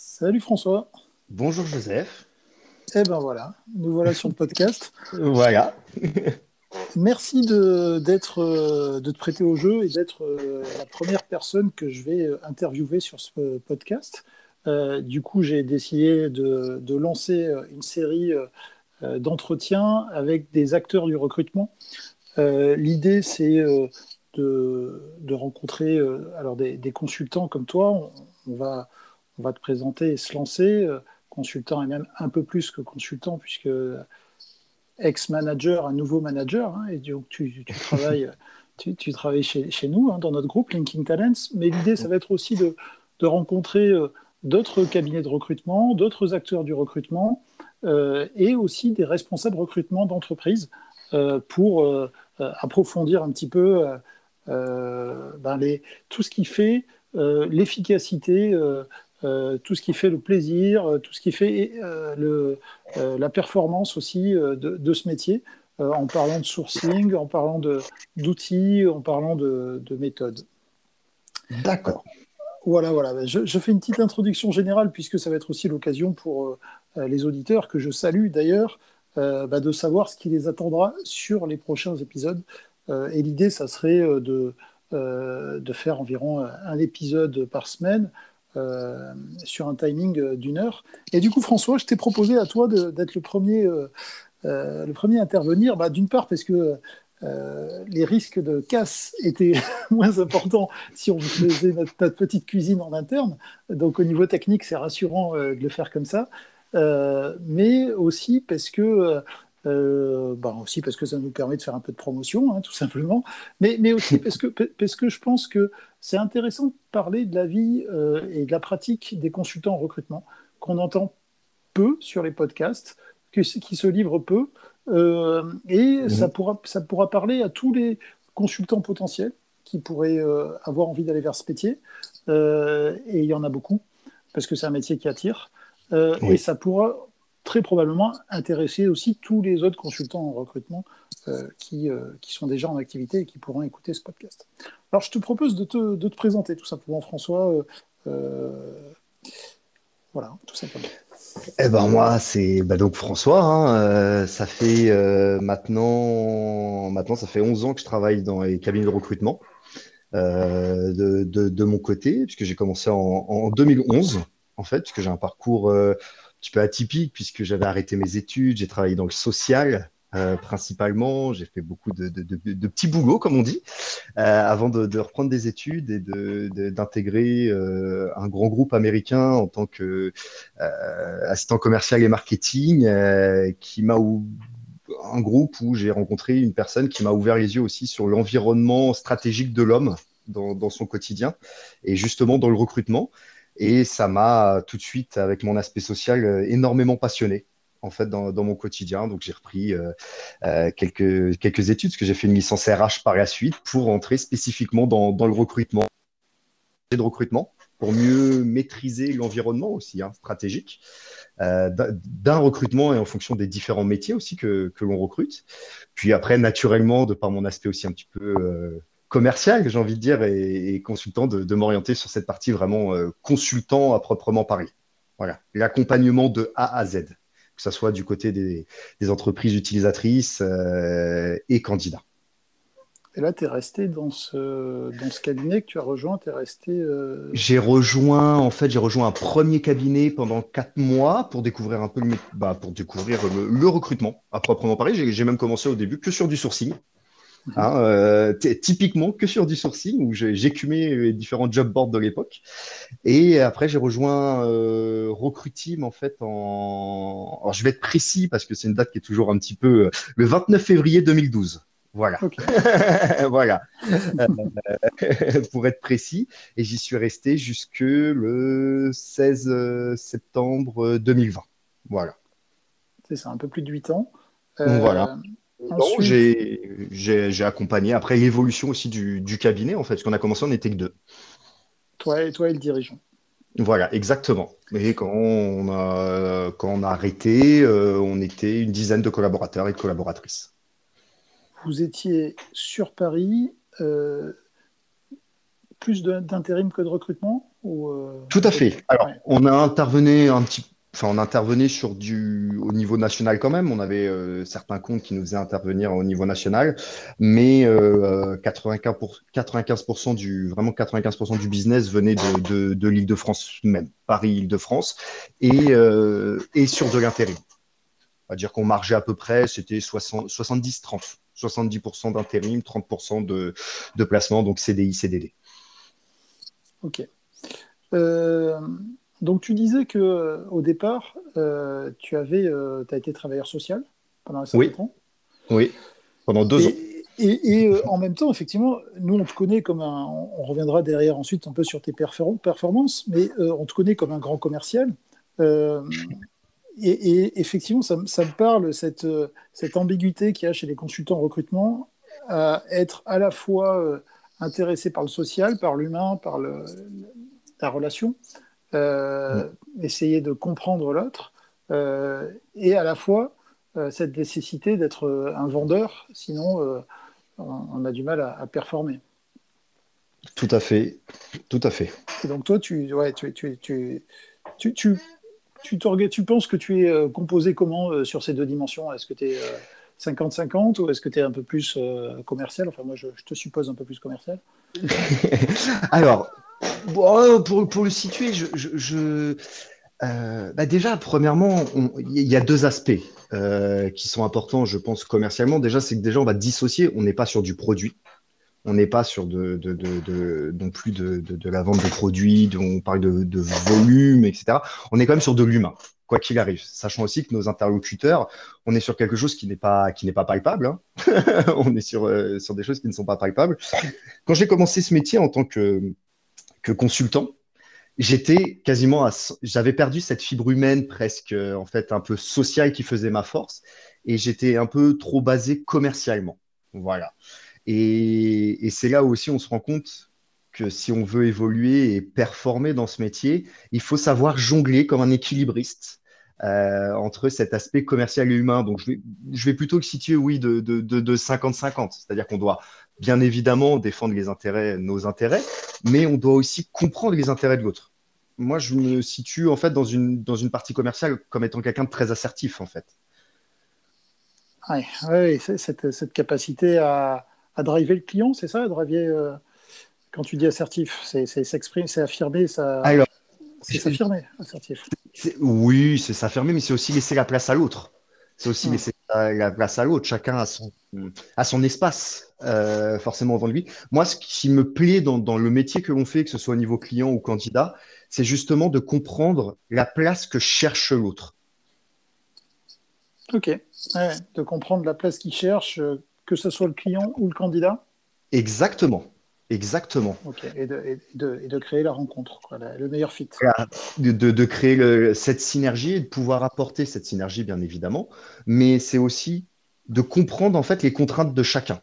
Salut François. Bonjour Joseph. Eh ben voilà, nous voilà sur le podcast. voilà. Merci de, d'être, euh, de te prêter au jeu et d'être euh, la première personne que je vais euh, interviewer sur ce podcast. du coup, j'ai décidé de, de, lancer une série d'entretiens avec des acteurs du recrutement. l'idée, c'est de, de, rencontrer alors des, des, consultants comme toi. On, on, va, on va te présenter et se lancer. Consultant et même un peu plus que consultant, puisque ex-manager, un nouveau manager, hein, et donc tu, tu travailles, tu, tu, travailles chez, chez nous, hein, dans notre groupe Linking Talents, mais l'idée, ça va être aussi de, de rencontrer euh, d'autres cabinets de recrutement, d'autres acteurs du recrutement, euh, et aussi des responsables recrutement d'entreprises euh, pour euh, approfondir un petit peu euh, ben les, tout ce qui fait l'efficacité euh, tout ce qui fait le plaisir, euh, tout ce qui fait euh, le, la performance aussi de, de, ce métier, en parlant de sourcing, en parlant d'outils, en parlant de, de méthodes. D'accord. Voilà, voilà. Je, je, fais une petite introduction générale puisque ça va être aussi l'occasion pour les auditeurs, que je salue d'ailleurs, bah, de savoir ce qui les attendra sur les prochains épisodes. et l'idée, ça serait de, de faire environ un épisode par semaine euh, sur un timing euh, d'une heure. Et du coup, François, je t'ai proposé à toi d'être le premier, euh, le premier à intervenir. Bah, D'une part, parce que les risques de casse étaient moins importants si on faisait notre, petite cuisine en interne. Donc au niveau technique, c'est rassurant de le faire comme ça. mais aussi parce que euh, bah aussi parce que ça nous permet de faire un peu de promotion, hein, tout simplement, mais, mais aussi parce que, parce que je pense que c'est intéressant de parler de la vie euh, et de la pratique des consultants en recrutement, qu'on entend peu sur les podcasts, que, qui se livrent peu, euh, et mmh. ça, pourra, ça pourra parler à tous les consultants potentiels qui pourraient euh, avoir envie d'aller vers ce métier, et il y en a beaucoup, parce que c'est un métier qui attire, oui. et ça pourra très probablement intéresser aussi tous les autres consultants en recrutement euh, qui, euh, qui, sont déjà en activité et qui pourront écouter ce podcast. Alors, je te propose de te, de te présenter tout simplement, François. Euh, voilà, tout simplement. Eh ben moi, c'est bah donc François. Hein, ça fait maintenant, maintenant, ça fait 11 ans que je travaille dans les cabinets de recrutement de, de, de, mon côté, puisque j'ai commencé en, en, 2011, en fait, puisque j'ai un parcours petit peu atypique puisque j'avais arrêté mes études, j'ai travaillé dans le social euh, principalement, j'ai fait beaucoup de, petits boulots, comme on dit, euh, avant de, reprendre des études et d'intégrer euh, un grand groupe américain en tant que assistant commercial et marketing, qui m'a un groupe où j'ai rencontré une personne qui m'a ouvert les yeux aussi sur l'environnement stratégique de l'homme dans son quotidien et justement dans le recrutement. Et ça m'a tout de suite, avec mon aspect social, euh, énormément passionné en fait dans, mon quotidien. Donc j'ai repris euh, euh, quelques, quelques études, parce que j'ai fait une licence RH par la suite pour entrer spécifiquement dans, le recrutement de recrutement pour mieux maîtriser l'environnement aussi hein, stratégique euh, d'un recrutement et en fonction des différents métiers aussi que, que l'on recrute. Puis après, naturellement, de par mon aspect aussi un petit peu euh, commercial, j'ai envie de dire, et, et consultant, de, de m'orienter sur cette partie vraiment euh, consultant à proprement parler. Voilà, l'accompagnement de A à Z, que ce soit du côté des, des entreprises utilisatrices euh, et candidats. Et là, tu es resté dans ce, dans ce cabinet que tu as rejoint, tu es resté... Euh... J'ai rejoint, en fait, j'ai rejoint un premier cabinet pendant quatre mois pour découvrir un peu le, bah, pour découvrir le, le recrutement à proprement parler. J'ai même commencé au début que sur du sourcing. Hein, euh, typiquement que sur du sourcing où j'écumais les différents job boards de l'époque. Et après, j'ai rejoint euh, Recruiteam en fait en. Alors, je vais être précis parce que c'est une date qui est toujours un petit peu euh, le 29 février 2012. Voilà. Okay. voilà. Euh, pour être précis. Et j'y suis resté jusque le 16 septembre 2020. Voilà. C'est ça, un peu plus de 8 ans. Voilà. J'ai accompagné après l'évolution aussi du, du, cabinet, en fait, parce qu'on a commencé, on n'était que deux. Toi et, toi et le dirigeant. Voilà, exactement. Et quand on a, quand on a arrêté, euh, on était une dizaine de collaborateurs et de collaboratrices. Vous étiez sur Paris, euh, plus d'intérim que de recrutement ou euh... Tout à fait. Alors, on a intervenu un petit On intervenait sur du au niveau national quand même. On avait euh, certains comptes qui nous faisaient intervenir au niveau national, mais euh, 95%, pour, 95 du vraiment 95% du business venait de, de, de l'Île-de-France même, Paris-Île-de-France, et, euh, et sur de l'intérim. On va dire qu'on margeait à peu près, c'était 70-30. 70% d'intérim, 30% de, de placement, donc CDI, CDD. Ok. Euh, donc tu disais que euh, au départ, euh, tu avais, euh, as été travailleur social pendant un certain oui. temps. Oui, pendant deux et, ans. Et, et en même temps, effectivement, nous on te connaît comme un, on reviendra derrière ensuite un peu sur tes performances, mais on te connaît comme un grand commercial. Et, et, effectivement, ça, ça, me parle, cette, cette ambiguïté qu'il y a chez les consultants en recrutement, à être à la fois intéressé par le social, par l'humain, par le, la relation, euh, essayer de comprendre l'autre, euh, et à la fois euh, cette nécessité d'être un vendeur, sinon on a du mal à, à, performer. Tout à fait, tout à fait. Et donc toi, tu, ouais, tu, tu, tu, tu, tu, tu, tu penses que tu es composé comment sur ces deux dimensions? Est-ce que tu es 50-50 ou est-ce que tu es un peu plus commercial? Enfin, moi, je, je, te suppose un peu plus commercial. Alors, Bon, pour, le situer, euh, bah déjà, premièrement, il y a deux aspects euh, qui sont importants, je pense, commercialement. Déjà, c'est que déjà, on va dissocier. On n'est pas sur du produit. On n'est pas sur de, non plus de, la vente de produits, on parle de, volume, etc. On est quand même sur de l'humain, quoi qu'il arrive. Sachant aussi que nos interlocuteurs, on est sur quelque chose qui n'est pas, qui n'est pas palpable. Hein. on est sur, euh, sur des choses qui ne sont pas palpables. Quand j'ai commencé ce métier en tant que que consultant, j'étais quasiment à, j'avais perdu cette fibre humaine presque en fait un peu sociale qui faisait ma force et j'étais un peu trop basé commercialement. Voilà. Et, et c'est là où aussi on se rend compte que si on veut évoluer et performer dans ce métier, il faut savoir jongler comme un équilibriste euh, entre cet aspect commercial et humain. Donc, je vais, je vais plutôt le situer, oui, de 50-50. De, de, C'est-à-dire qu'on doit bien évidemment défendre les intérêts, nos intérêts, mais on doit aussi comprendre les intérêts de l'autre. Moi, je me situe en fait dans une, dans une partie commerciale comme étant quelqu'un de très assertif, en fait. Oui, ouais, cette, cette, capacité à, à, driver le client, c'est ça, à driver, euh, quand tu dis assertif, c'est s'exprimer, c'est affirmer, ça. Alors, c'est s'affirmer, assertif. Oui, c'est s'affirmer, mais c'est aussi laisser la place à l'autre. C'est aussi laisser la place à l'autre. Chacun a son, a son espace, euh, forcément, devant lui. Moi, ce qui me plaît dans, dans le métier que l'on fait, que ce soit au niveau client ou candidat, c'est justement de comprendre la place que cherche l'autre. Ok. Ouais, de comprendre la place qu'il cherche, euh, que ce soit le client ou le candidat Exactement. Exactement. Et, de, et, de, et, de, créer la rencontre, quoi, la, le meilleur fit. De, de créer le, cette synergie et de pouvoir apporter cette synergie, bien évidemment, mais c'est aussi de comprendre en fait les contraintes de chacun.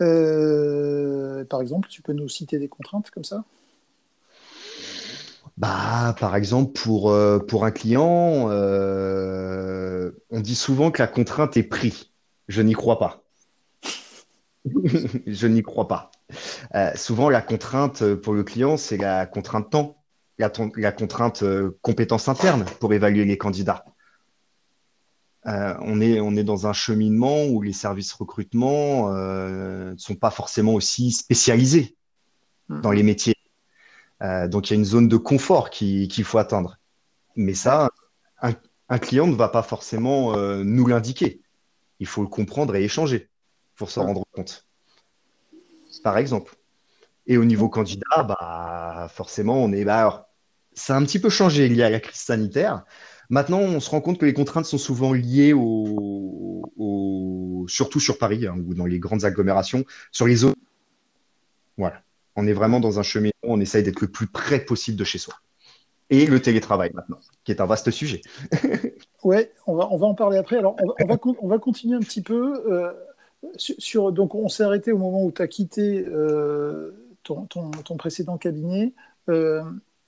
Euh, par exemple, tu peux nous citer des contraintes comme ça? Bah, par exemple, pour, euh, pour un client, euh, on dit souvent que la contrainte est prix. Je n'y crois pas. je n'y crois pas. Euh, souvent, la contrainte euh, pour le client, c'est la contrainte temps, la, la contrainte euh, compétence interne pour évaluer les candidats. Euh, on, est, on est dans un cheminement où les services recrutement ne sont pas forcément aussi spécialisés mmh. dans les métiers. Donc, il y a une zone de confort qu'il qui faut atteindre. Mais ça, un, un, client ne va pas forcément nous l'indiquer. Il faut le comprendre et échanger pour s'en rendre compte. Par exemple. Et au niveau candidat, bah, forcément, on est. Bah, ça a un petit peu changé lié à la crise sanitaire. Maintenant, on se rend compte que les contraintes sont souvent liées au, au surtout sur Paris hein, ou dans les grandes agglomérations, sur les zones. Voilà. On est vraiment dans un chemin où on essaye d'être le plus près possible de chez soi. Et le télétravail maintenant, qui est un vaste sujet. ouais, on va, on va en parler après. Alors, on va, on va, on va continuer un petit peu. Euh, sur, donc, on s'est arrêté au moment où tu as quitté euh, ton, ton, ton, précédent cabinet. Euh,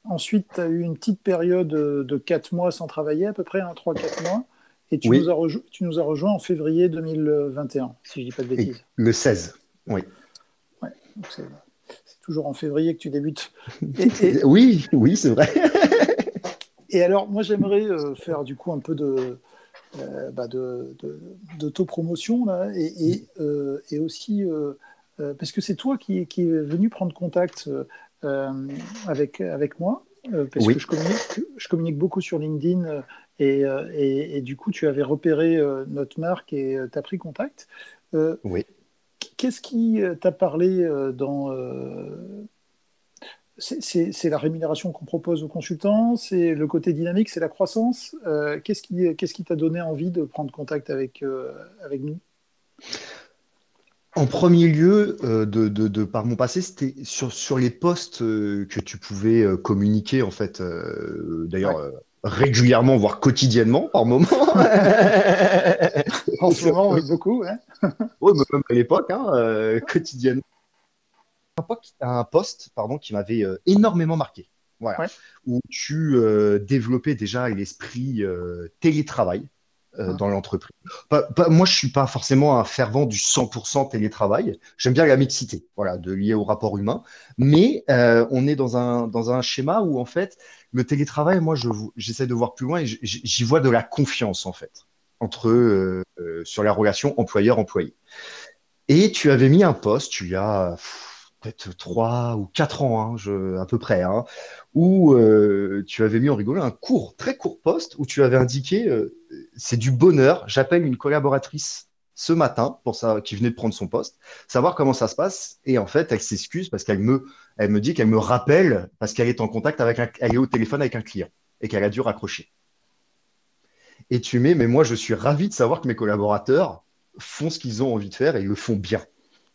ensuite, tu as eu une petite période de 4 mois sans travailler, à peu près, hein, 3-4 mois. Et tu, oui. nous as tu nous as rejoint en février 2021, si je ne dis pas de bêtises. Le 16, oui. Ouais, c'est toujours en février que tu débutes. oui, oui, c'est vrai. et alors, moi, j'aimerais faire du coup un peu de, bah, d'autopromotion là, et, et, aussi parce que c'est toi qui, qui est venu prendre contact avec, avec moi. parce que je communique, je communique, beaucoup sur LinkedIn et, et, du coup, tu avais repéré notre marque et tu as pris contact. oui. Qu'est-ce qui euh, t'a parlé euh, dans. Euh, c'est la rémunération qu'on propose aux consultants, c'est le côté dynamique, c'est la croissance. Qu'est-ce qui qu'est-ce qui t'a donné envie de prendre contact avec, avec nous? En premier lieu, de, de, par mon passé, c'était sur, sur les postes que tu pouvais communiquer, en fait. D'ailleurs, régulièrement, voire quotidiennement par moment. en ce moment, oui, beaucoup. Hein oui, même à l'époque, hein, euh, quotidiennement. Un poste pardon, qui m'avait euh, énormément marqué. Voilà. Où tu euh, développais déjà l'esprit télétravail. Ah. dans l'entreprise. moi, je suis pas forcément un fervent du 100% télétravail. J'aime bien la mixité, voilà, de lier au rapport humain. Mais on est dans un, dans un schéma où, en fait, le télétravail, moi, j'essaie de voir plus loin et j'y vois de la confiance, en fait, entre euh, euh, sur la relation employeur-employé. Et tu avais mis un poste, tu y as peut-être trois ou quatre ans, hein, à peu près, hein, où euh, tu avais mis en rigolant un court, très court poste où tu avais indiqué c'est du bonheur, j'appelle une collaboratrice ce matin pour ça, qui venait de prendre son poste, savoir comment ça se passe. Et en fait, elle s'excuse parce qu'elle me, elle me dit qu'elle me rappelle parce qu'elle est en contact avec un, elle est au téléphone avec un client et qu'elle a dû raccrocher. Et tu mets, mais moi, je suis ravi de savoir que mes collaborateurs font ce qu'ils ont envie de faire et ils le font bien.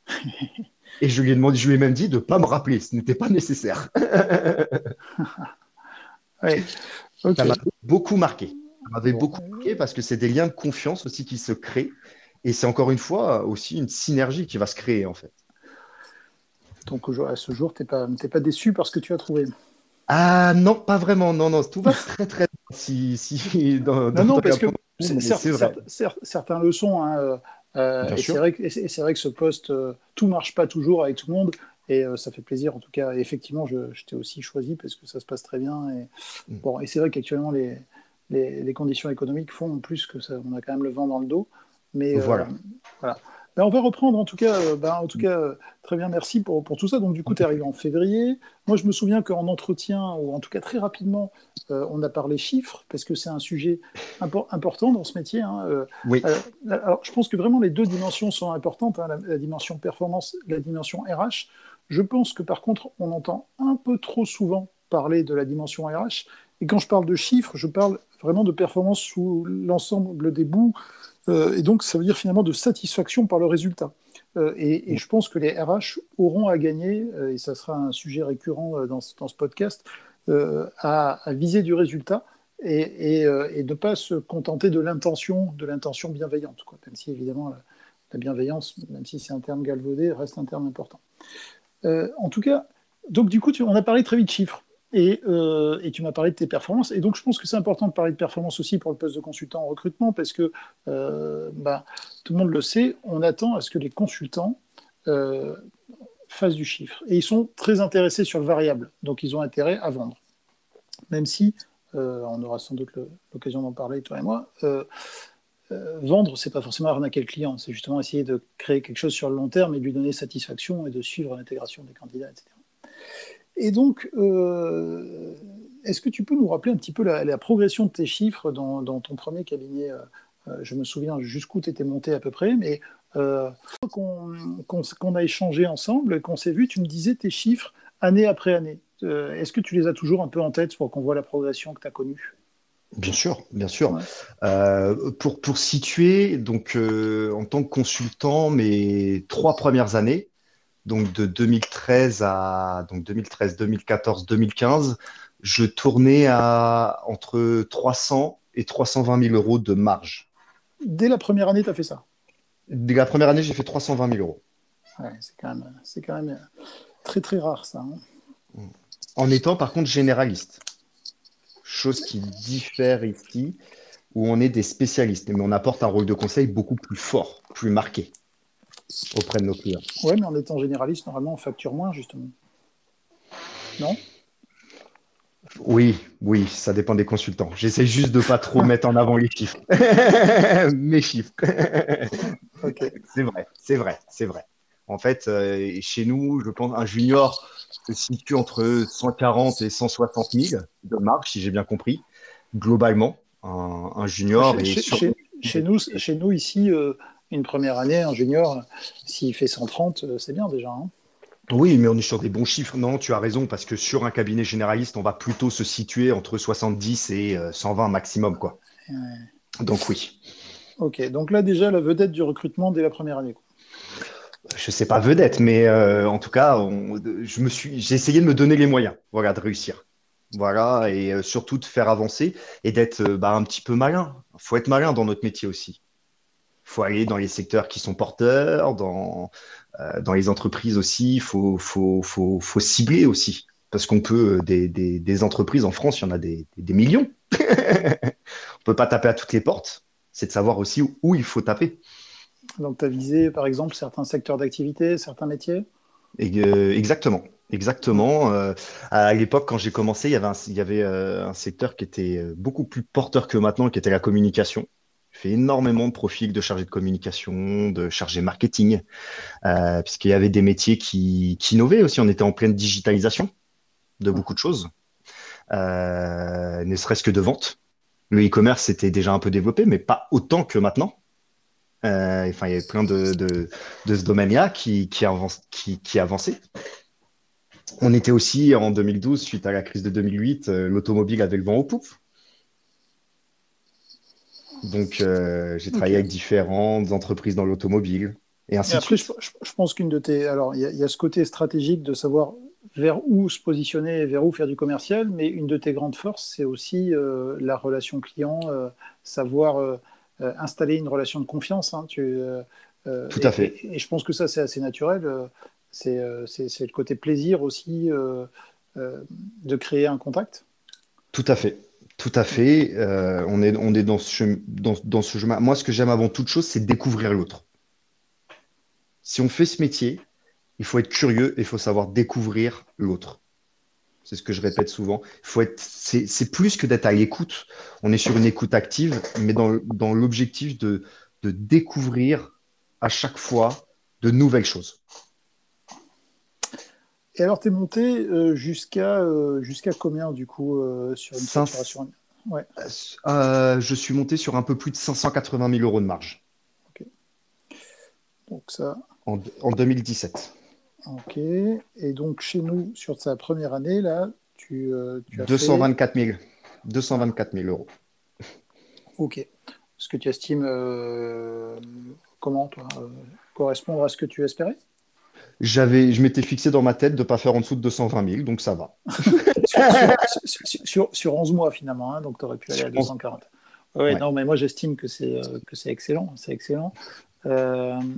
et je lui ai demandé, je lui ai même dit de ne pas me rappeler, ce n'était pas nécessaire. Ça m'a beaucoup marqué. Ça m'avait beaucoup marqué parce que c'est des liens de confiance aussi qui se créent et c'est encore une fois aussi une synergie qui va se créer en fait. Donc à ce jour, tu n'es pas, pas déçu parce que tu as trouvé? Ah non, pas vraiment. Non, non, tout va très très bien. Si, si, non, non, parce que certains le sont. Hein, euh, et c'est vrai, que, vrai que ce poste, euh, tout marche pas toujours avec tout le monde. Et ça fait plaisir, en tout cas. effectivement, je, t'ai aussi choisi parce que ça se passe très bien. Et, mm. bon, et c'est vrai qu'actuellement, les, les, les, conditions économiques font en plus que ça, on a quand même le vent dans le dos. Mais voilà. voilà. Ben, on va reprendre en tout cas, euh, ben, en tout cas euh, très bien, merci pour, pour, tout ça. Donc du coup, tu es arrivé en février. Moi, je me souviens qu'en entretien, ou en tout cas très rapidement, euh, on a parlé chiffres, parce que c'est un sujet important dans ce métier. Hein, oui. alors, je pense que vraiment les deux dimensions sont importantes, hein, la, dimension performance, la dimension RH. Je pense que par contre, on entend un peu trop souvent parler de la dimension RH. Et quand je parle de chiffres, je parle vraiment de performance sous l'ensemble des bouts euh, et donc, ça veut dire finalement de satisfaction par le résultat. Euh, et, je pense que les RH auront à gagner, euh, et ça sera un sujet récurrent dans, ce podcast, à, viser du résultat et, et, ne pas se contenter de l'intention, de l'intention bienveillante. Quoi. Même si évidemment la, bienveillance, même si c'est un terme galvaudé, reste un terme important. en tout cas, donc du coup, on a parlé très vite de chiffres. Euh, et, tu m'as parlé de tes performances. Et donc, je pense que c'est important de parler de performance aussi pour le poste de consultant en recrutement, parce que euh, bah, tout le monde le sait, on attend à ce que les consultants euh, fassent du chiffre. Et ils sont très intéressés sur le variable, donc ils ont intérêt à vendre. Même si, on aura sans doute l'occasion d'en parler, toi et moi, vendre, c'est pas forcément arnaquer le client, c'est justement essayer de créer quelque chose sur le long terme et lui donner satisfaction et de suivre l'intégration des candidats, etc. Et donc, euh, est-ce que tu peux nous rappeler un petit peu la, progression de tes chiffres dans, ton premier cabinet euh, euh, Je me souviens jusqu'où tu étais monté à peu près, mais qu'on a échangé ensemble, qu'on s'est vu, tu me disais tes chiffres année après année. Est-ce que tu les as toujours un peu en tête pour qu'on voit la progression que tu as connue? Bien sûr, bien sûr. pour, pour situer, donc en tant que consultant, mes trois premières années, donc de 2013 à donc 2013, 2014, 2015, je tournais à entre 300 et 320 000 euros de marge. Dès la première année, tu as fait ça? Dès la première année, j'ai fait 320 000 euros. c'est quand, même, quand même très très rare ça. Hein. En étant par contre généraliste. Chose qui diffère ici, où on est des spécialistes, mais on apporte un rôle de conseil beaucoup plus fort, plus marqué auprès de nos clients. Oui, mais en étant généraliste, normalement, on facture moins, justement. non? Oui, oui, ça dépend des consultants. J'essaie juste de pas trop mettre en avant les chiffres. Mes chiffres. C'est vrai, c'est vrai, c'est vrai. En fait, euh, chez nous, je pense un junior se situe entre 140 et 160 000 de marge, si j'ai bien compris, globalement. Un, junior. Chez, nous, chez nous, ici, euh, une première année, un junior, s'il fait 130, euh, c'est bien déjà. Hein. Oui, mais on est sur des bons chiffres. Non, tu as raison, parce que sur un cabinet généraliste, on va plutôt se situer entre 70 et 120 maximum. Quoi. Donc oui. Ok, donc là déjà, la vedette du recrutement dès la première année. Je sais pas vedette, mais euh, en tout cas, je me suis, j'ai essayé de me donner les moyens, voilà, de réussir, voilà, et euh, surtout de faire avancer et d'être euh, bah, un petit peu malin. Faut être malin dans notre métier aussi. Faut aller dans les secteurs qui sont porteurs, dans dans les entreprises aussi. Faut faut faut, faut cibler aussi, parce qu'on peut des, des, des, entreprises en France, il y en a des, des millions. on peut pas taper à toutes les portes. C'est de savoir aussi où il faut taper. Donc, tu as visé, par exemple, certains secteurs d'activité, certains métiers? Euh, Exactement. Exactement. Euh, à l'époque, quand j'ai commencé, il y avait, un, il y avait euh, un secteur qui était beaucoup plus porteur que maintenant, qui était la communication. J'ai fait énormément de profils de chargé de communication, de chargé marketing, puisqu'il y avait des métiers qui, qui, innovaient aussi. On était en pleine digitalisation de beaucoup de choses, ne serait-ce que de vente. Le e-commerce était déjà un peu développé, mais pas autant que maintenant. Euh, enfin, il y avait plein de, de, ce domaine-là qui, qui, avance, qui, qui avançait. On était aussi en 2012, suite à la crise de 2008, euh, l'automobile avait le vent au poupe. Donc, euh, j'ai travaillé avec différentes entreprises dans l'automobile et ainsi après, Je, pense qu'une de tes. Alors, il y, a ce côté stratégique de savoir vers où se positionner et vers où faire du commercial, mais une de tes grandes forces, c'est aussi la relation client, savoir euh, installer une relation de confiance. Hein, tu, euh, euh, Tout à fait. Et, je pense que ça, c'est assez naturel. c'est le côté plaisir aussi de créer un contact. Tout à fait. Tout à fait. on, est, on est dans ce, chemin. Moi, ce que j'aime avant toute chose, c'est découvrir l'autre. Si on fait ce métier, il faut être curieux et il faut savoir découvrir l'autre. C'est ce que je répète souvent. C'est, plus que d'être à l'écoute. On est sur une écoute active, mais dans, l'objectif de découvrir à chaque fois de nouvelles choses. Et alors, tu es monté euh, jusqu'à euh, jusqu'à combien, du coup, euh, sur une facturation ouais. Je suis monté sur un peu plus de 580 000 euros de marge. Ok. Donc, ça. En, en 2017. Ok. Et donc, chez nous, sur sa première année, là, tu, euh, as 224 000. 224 000 euros. Ok. Est-ce que tu estimes, euh, comment, toi, euh, correspondre à ce que tu espérais? J'avais, je m'étais fixé dans ma tête de ne pas faire en dessous de 220 000, donc ça va. sur, sur, 11 mois finalement, hein, donc tu aurais pu aller à 240. Ouais, non, mais moi j'estime que c'est, que c'est excellent, c'est excellent.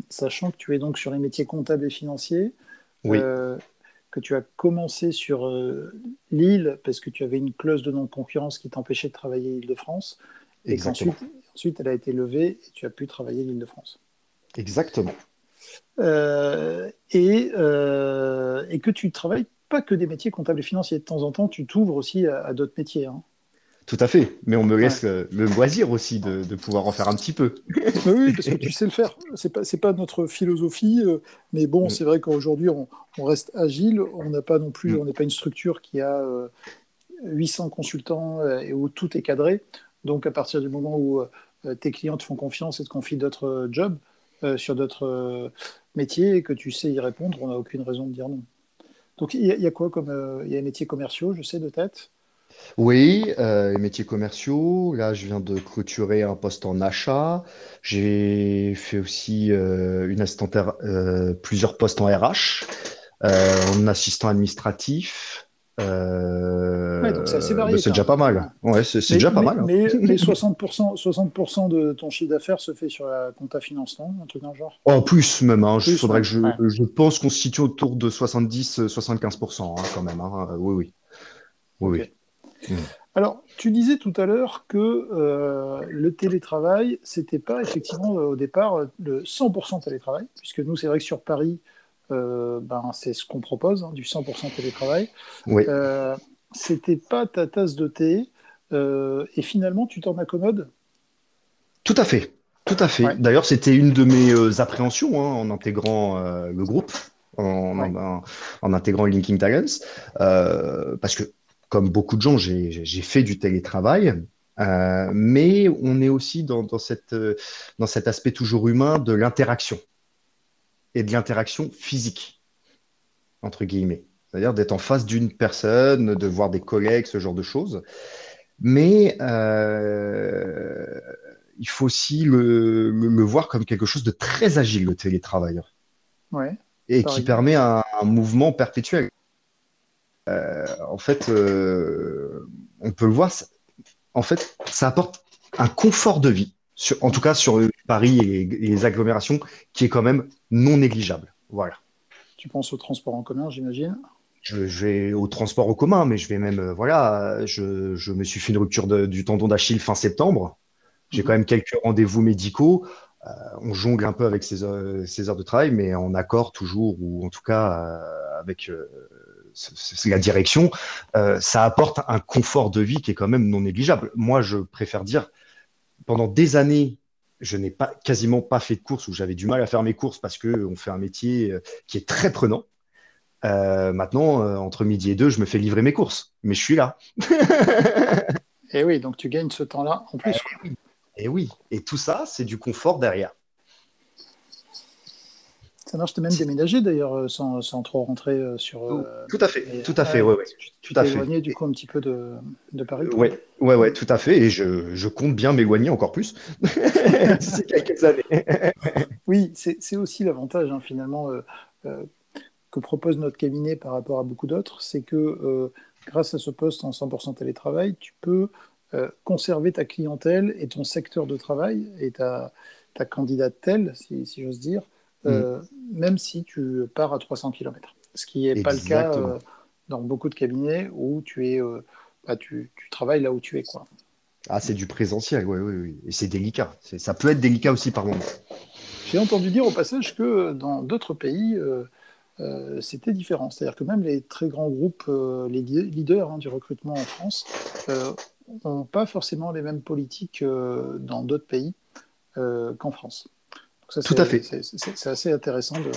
sachant que tu es donc sur les métiers comptables et financiers, euh, que tu as commencé sur euh, l'île parce que tu avais une clause de non-concurrence qui t'empêchait de travailler l'Île-de-France, et qu'ensuite ensuite, elle a été levée et tu as pu travailler l'Île-de-France. Exactement. Euh, et, et, que tu travailles pas que des métiers comptables et financiers. De temps en temps, tu t'ouvres aussi à, d'autres métiers. Hein. Tout à fait, mais on me laisse le, loisir aussi de, pouvoir en faire un petit peu. oui, parce que tu sais le faire. C'est pas pas notre philosophie, euh, mais bon, mm. c'est vrai qu'aujourd'hui on, reste agile. On n'a pas non plus, mm. on n'est pas une structure qui a 800 euh, consultants euh, et où tout est cadré. Donc à partir du moment où tes clients te font confiance et te confient d'autres jobs sur d'autres métiers et que tu sais y répondre, on n'a aucune raison de dire non. Donc il y, a quoi comme il y a les métiers commerciaux, je sais de tête? Oui, euh, les métiers commerciaux. Là, je viens de clôturer un poste en achat. J'ai fait aussi euh, une assistante, euh, plusieurs postes en RH, en assistant administratif. Ouais, donc c'est assez varié. c'est déjà pas mal. Ouais, c'est déjà pas mal. Hein. Mais, 60%, 60 de ton chiffre d'affaires se fait sur la compta financement, un truc le genre? En plus même, hein. faudrait que je, je pense qu'on se situe autour de 70-75% hein, quand même. hein. Oui, oui. Oui, oui. Alors, tu disais tout à l'heure que euh, le télétravail, c'était pas effectivement euh, au départ le 100% télétravail, puisque nous, c'est vrai que sur Paris, ben, c'est ce qu'on propose, hein, du 100% télétravail. Oui. C'était pas ta tasse de thé, et finalement, tu t'en accommodes? Tout à fait. Tout à fait. D'ailleurs, c'était une de mes appréhensions hein, en intégrant le groupe en, intégrant Linking Talents. Euh, parce que, comme beaucoup de gens, j'ai fait du télétravail. Euh, mais on est aussi dans, cette, dans cet aspect toujours humain de l'interaction et de l'interaction physique, entre guillemets. C'est-à-dire d'être en face d'une personne, de voir des collègues, ce genre de choses. Mais euh, il faut aussi le, le, voir comme quelque chose de très agile, le télétravail. Ouais et qui permet un, mouvement perpétuel. Euh, en fait, euh, on peut le voir, en fait, ça apporte un confort de vie, en tout cas sur Paris et, les agglomérations, qui est quand même non négligeable. Voilà. Tu penses au transport en commun, j'imagine? Je, vais au transport en commun, mais je vais même, euh, voilà, je, me suis fait une rupture du tendon d'Achille fin septembre. J'ai mhm. quand même quelques rendez-vous médicaux. Euh, on jongle un peu avec ses heures, de travail, mais en accord toujours, ou en tout cas euh, avec euh, la direction, ça apporte un confort de vie qui est quand même non négligeable. Moi, je préfère dire, pendant des années, je n'ai pas quasiment pas fait de courses ou j'avais du mal à faire mes courses parce qu'on fait un métier qui est très prenant. maintenant, entre midi et deux, je me fais livrer mes courses, mais je suis là. et eh oui, donc tu gagnes ce temps-là en plus. Eh et oui, et tout ça, c'est du confort derrière. Ça marche, t'es même déménagé d'ailleurs euh, sans, sans, trop rentrer euh, sur. Euh, tout à fait, tout à fait, ouais, ouais. Tu t'es éloigné du coup un petit peu de, de Paris Oui, ouais, ouais, tout à fait, et je, je compte bien m'éloigner encore plus d'ici quelques années. oui, c'est aussi l'avantage hein, finalement que propose notre cabinet par rapport à beaucoup d'autres, c'est que grâce à ce poste en 100% télétravail, tu peux conserver ta clientèle et ton secteur de travail et ta, ta candidatelle, si, si j'ose dire, euh, mm. même si tu pars à 300 km. Ce qui n'est pas le cas euh, dans beaucoup de cabinets où tu, es, bah, tu, tu, travailles là où tu es. Quoi. Ah, c'est du présentiel, oui, oui, oui. Et c'est délicat. Ça peut être délicat aussi par moment. J'ai entendu dire au passage que dans d'autres pays, c'était différent. C'est-à-dire que même les très grands groupes, les leaders hein, du recrutement en France, n'ont pas forcément les mêmes politiques euh, dans d'autres pays euh, qu'en France. Tout à fait. C'est assez intéressant. De...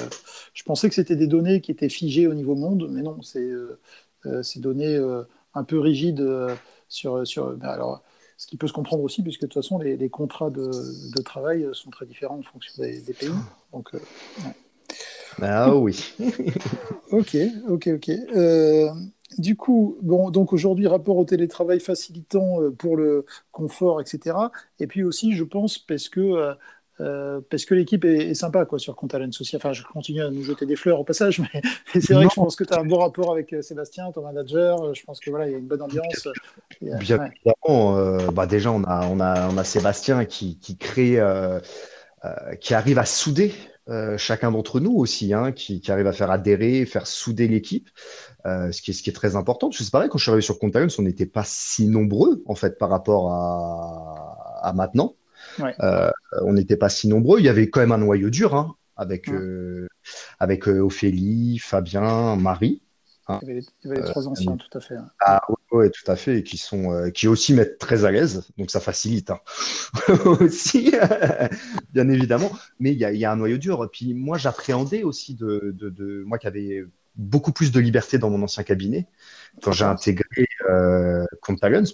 Je pensais que c'était des données qui étaient figées au niveau monde, mais non, c'est euh, ces données un peu rigides sur. sur ben alors, ce qui peut se comprendre aussi, puisque de toute façon, les, contrats de, de, travail sont très différents en fonction des, pays. Donc, Ah oui. ok, ok, ok. Du coup, bon, donc aujourd'hui, rapport au télétravail facilitant euh, pour le confort, etc. Et puis aussi, je pense, parce que, euh, euh, parce que l'équipe est, sympa quoi, sur Contalent Social. Enfin, je continue à nous jeter des fleurs au passage, mais, c'est vrai que je pense que tu as un bon rapport avec Sébastien, ton manager. Je pense que voilà, il y a une bonne ambiance. Bien, évidemment, bah déjà, on a, on, a, on a Sébastien qui, qui crée, qui arrive à souder chacun d'entre nous aussi, hein, qui, qui, arrive à faire adhérer, faire souder l'équipe. Euh, ce, qui est, ce qui est très important. Parce que c'est pareil, quand je suis arrivé sur Contagions, on n'était pas si nombreux, en fait, par rapport à, à maintenant. Euh, on n'était pas si nombreux. Il y avait quand même un noyau dur, hein, avec, euh, avec Ophélie, Fabien, Marie. Hein. Il, y avait, les trois anciens, tout à fait. Hein. Ah oui, tout à fait, et qui sont qui aussi mettent très à l'aise, donc ça facilite aussi, bien évidemment. Mais il y, a, il y, a, un noyau dur. Puis moi, j'appréhendais aussi de, de, de, moi qui avais beaucoup plus de liberté dans mon ancien cabinet. Quand j'ai intégré euh,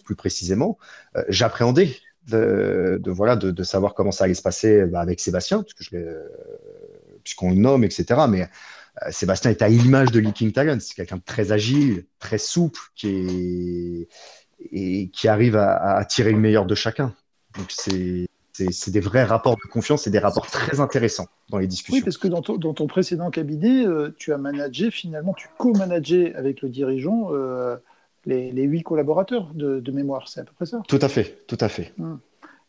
plus précisément, euh, j'appréhendais de, voilà de, savoir comment ça allait se passer bah, avec Sébastien, euh, puisqu'on le nomme, etc. Mais euh, Sébastien est à l'image de Leaking Talents. C'est quelqu'un de très agile, très souple, qui est et qui arrive à, tirer le meilleur de chacun. Donc c'est des vrais rapports de confiance et des rapports très intéressants dans les discussions. Oui, parce que dans ton, précédent cabinet, euh, tu as managé, finalement, tu co-manageais avec le dirigeant euh, les, huit collaborateurs de, mémoire. C'est à peu près ça Tout à fait, tout à fait. Hum.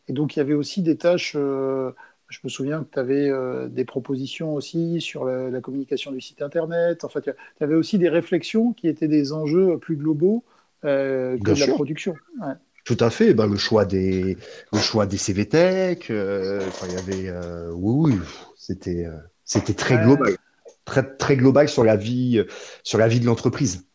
Et donc, il y avait aussi des tâches. Euh, je me souviens que tu avais des propositions aussi sur la, communication du site Internet. En fait, tu avais aussi des réflexions qui étaient des enjeux plus globaux que de la production. Tout à fait. Ben, le choix des, le choix des CVTech. Euh, il y avait, euh, oui, oui, c'était, euh, c'était très global. très, très global sur la vie, sur la vie de l'entreprise.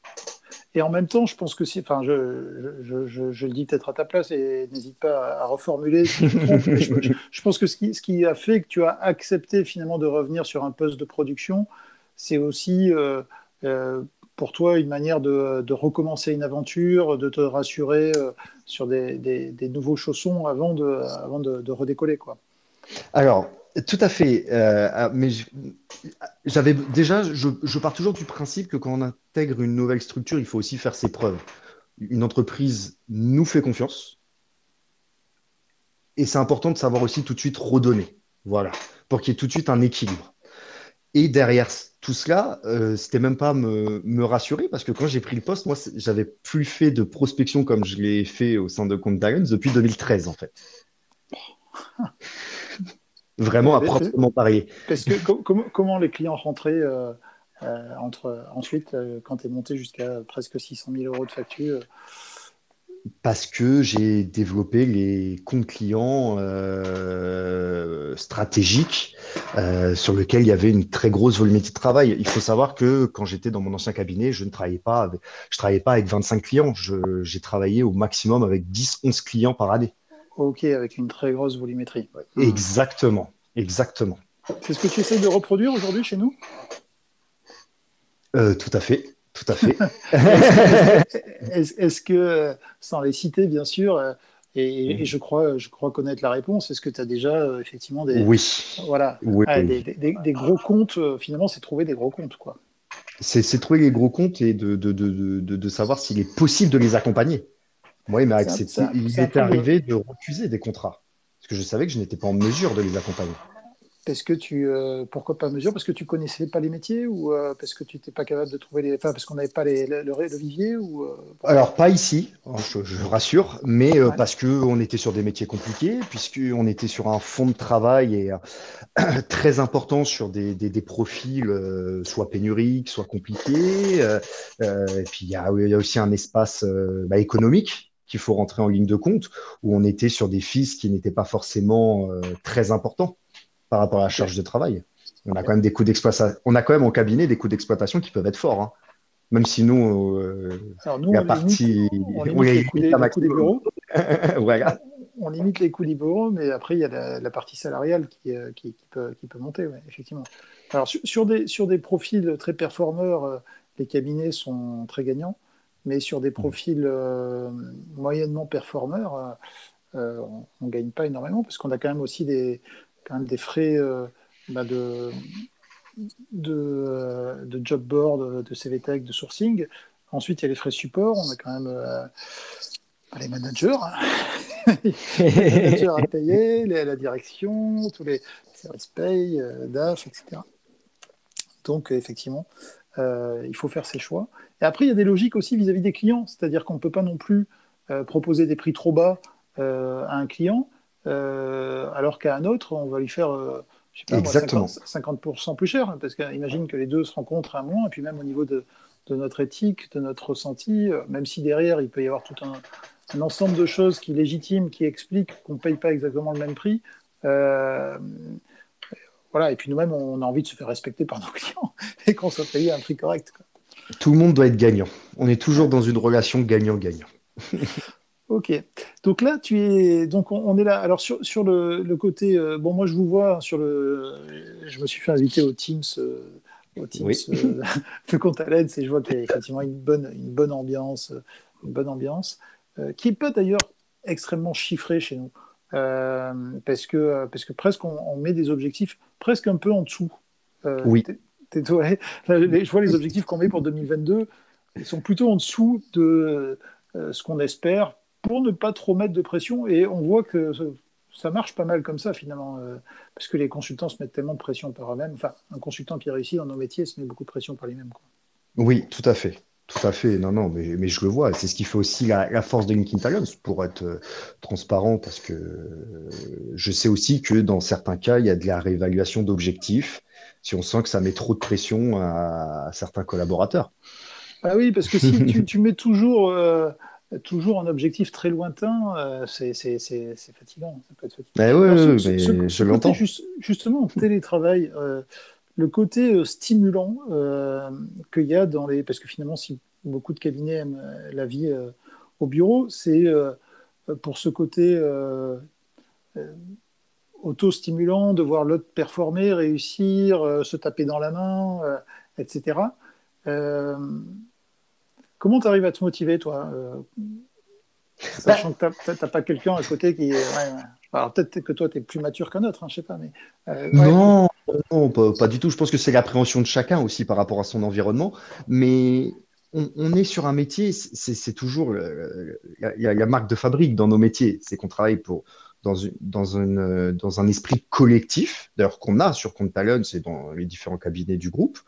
Et en même temps, je pense que si, enfin, je, je, je, je le dis peut-être à ta place et n'hésite pas à, reformuler si je, je, pense que ce qui, ce qui, a fait que tu as accepté finalement de revenir sur un poste de production, c'est aussi euh, euh, pour toi une manière de, de, recommencer une aventure, de te rassurer euh, sur des, des, des, nouveaux chaussons avant de, avant de, de redécoller, quoi. Alors, tout à fait. Euh, mais j'avais déjà, je, pars toujours du principe que quand on intègre une nouvelle structure, il faut aussi faire ses preuves. Une entreprise nous fait confiance. Et c'est important de savoir aussi tout de suite redonner. Voilà. Pour qu'il y ait tout de suite un équilibre. Et derrière tout cela, euh, c'était même pas me, me, rassurer parce que quand j'ai pris le poste, moi, j'avais plus fait de prospection comme je l'ai fait au sein de Compte depuis 2013, en fait. Vraiment à proprement parier. Parce que comment les clients rentraient euh, euh, entre, ensuite euh, quand tu es monté jusqu'à presque 600 000 euros de facture? Parce que j'ai développé les comptes clients stratégiques sur lesquels il y avait une très grosse volumétrie de travail. Il faut savoir que quand j'étais dans mon ancien cabinet, je ne travaillais pas avec, je travaillais pas avec 25 clients. J'ai travaillé au maximum avec 10-11 clients par année. Ok, avec une très grosse volumétrie. Exactement, exactement. C'est ce que tu essayes de reproduire aujourd'hui chez nous? Euh, Tout à fait, tout à fait. Est-ce que, sans les citer bien sûr, euh, et, mhm. je, crois, je crois connaître la réponse, est-ce que tu as déjà euh, effectivement des, oui. Voilà, ah, Des, gros comptes Finalement, c'est trouver des gros comptes, quoi. C'est trouver les gros comptes et de, de, de, de savoir s'il est possible de les accompagner. Moi, il m'est il est arrivé de refuser des contrats. Parce que je savais que je n'étais pas en mesure de les accompagner. Parce que tu, euh, pourquoi pas mesure? Parce que tu connaissais pas les métiers ou euh, parce que tu n'étais pas capable de trouver les, enfin parce qu'on n'avait pas les, le, le, vivier ou euh, Alors pas ici, hein, je, je rassure, mais parce que on était sur des métiers compliqués, puisque on était sur un fond de travail et très important sur des, des, des profils soit pénuriques, soit compliqués. et puis il y a, y a, aussi un espace bah, économique qu'il faut rentrer en ligne de compte, où on était sur des fils qui n'étaient pas forcément euh, très importants par rapport à la charge de travail. On a quand même des coûts d'exploitation. On a quand même en cabinet des coûts d'exploitation qui peuvent être forts. Hein. Même si nous, euh, la partie, on limite, les coûts des, bureaux. On limite les coûts des bureaux, mais après il y a la, partie salariale qui, euh, qui, peut, qui peut, monter, effectivement. Alors sur, des, sur des profils très performeurs, les cabinets sont très gagnants mais sur des mmh. profils euh, moyennement performeurs, euh, euh, on ne gagne pas énormément parce qu'on a quand même aussi des, quand même des frais bah de, de, de, job board, de CVTech, de sourcing. Ensuite, il y a les frais support. On a quand même les managers, hein. les managers à payer, la direction, tous les services paye, DAF, etc. Donc, effectivement, il faut faire ses choix. Et après, il y a des logiques aussi vis-à-vis des clients, c'est-à-dire qu'on ne peut pas non plus euh, proposer des prix trop bas euh, à un client, euh, alors qu'à un autre, on va lui faire je sais pas, 50%, plus cher, parce qu'imagine que les deux se rencontrent à un moment, et puis même au niveau de, notre éthique, de notre ressenti, même si derrière, il peut y avoir tout un, ensemble de choses qui légitiment, qui expliquent qu'on ne paye pas exactement le même prix. Voilà, et puis nous-mêmes, on a envie de se faire respecter par nos clients et qu'on soit payé un prix correct. Quoi. Tout le monde doit être gagnant. On est toujours dans une relation gagnant-gagnant. ok. Donc là, tu es. Donc on, est là. Alors sur, sur le, côté. Euh, bon, moi je vous vois sur le. Je me suis fait inviter au Teams. Euh, au Teams oui. euh, de Contalens et je vois qu'il y a effectivement une bonne, une bonne ambiance, une bonne ambiance, euh, qui n'est pas d'ailleurs extrêmement chiffrée chez nous, parce que parce que presque on, on, met des objectifs presque un peu en dessous. oui je vois les objectifs qu'on met pour 2022, ils sont plutôt en dessous de euh, ce qu'on espère pour ne pas trop mettre de pression. Et on voit que ça marche pas mal comme ça finalement, euh, parce que les consultants se mettent tellement de pression par eux-mêmes. Enfin, un consultant qui réussit dans nos métiers se met beaucoup de pression par lui-même. Oui, tout à fait. Tout à fait, non, non, mais, mais je le vois. C'est ce qui fait aussi la, force de LinkedIn Talents, pour être euh, transparent, parce que je sais aussi que dans certains cas, il y a de la réévaluation d'objectifs si on sent que ça met trop de pression à, certains collaborateurs. Ah oui, parce que si tu, mets toujours, euh, toujours un objectif très lointain, euh, c'est fatigant. Ça peut être fatigant. Eh mais je l'entends. justement, télétravail, le côté stimulant qu'il y a dans les. Parce que finalement, si beaucoup de cabinets aiment la vie au bureau, c'est pour ce côté auto-stimulant de voir l'autre performer, réussir, se taper dans la main, etc. comment tu arrives à te motiver, toi Sachant que tu n'as pas quelqu'un à côté qui. Alors peut-être que toi, tu es plus mature qu'un autre, hein, je sais pas. Mais, euh, non, pas, du tout. Je pense que c'est l'appréhension de chacun aussi par rapport à son environnement. Mais on, est sur un métier, c'est toujours. Il y, a la marque de fabrique dans nos métiers. C'est qu'on travaille pour, dans, une, dans, une, dans, un esprit collectif, d'ailleurs qu'on a sur Compte Talon, c'est dans les différents cabinets du groupe.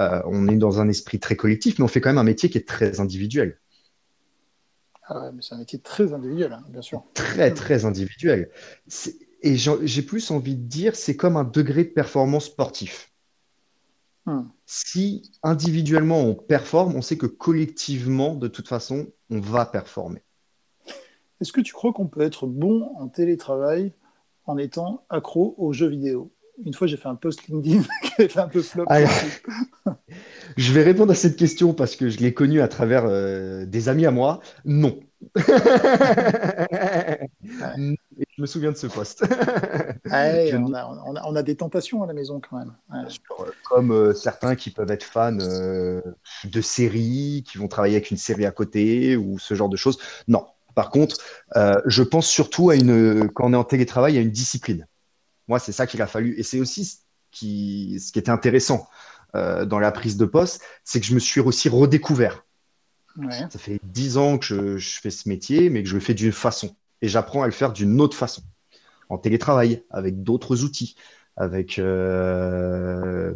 Euh, on est dans un esprit très collectif, mais on fait quand même un métier qui est très individuel. Ah mais c'est un métier très individuel, hein, bien sûr. Très, très individuel. Et j'ai plus envie de dire, c'est comme un degré de performance sportif. Hmm. Si individuellement on performe, on sait que collectivement, de toute façon, on va performer. Est-ce que tu crois qu'on peut être bon en télétravail en étant accro aux jeux vidéo? Une fois, j'ai fait un post LinkedIn qui a fait un peu flop. Je vais répondre à cette question parce que je l'ai connue à travers euh, des amis à moi. Non. je me souviens de ce poste. on, a, des tentations à la maison quand même. Comme euh, certains qui peuvent être fans euh, de séries, qui vont travailler avec une série à côté ou ce genre de choses. Non. Par contre, je pense surtout à une, quand on est en télétravail, à une discipline. Moi, c'est ça qu'il a fallu. Et c'est aussi ce qui, ce qui était intéressant. Euh, dans la prise de poste, c'est que je me suis aussi redécouvert. Ça fait dix ans que je, fais ce métier, mais que je le fais d'une façon. Et j'apprends à le faire d'une autre façon, en télétravail, avec d'autres outils, avec euh,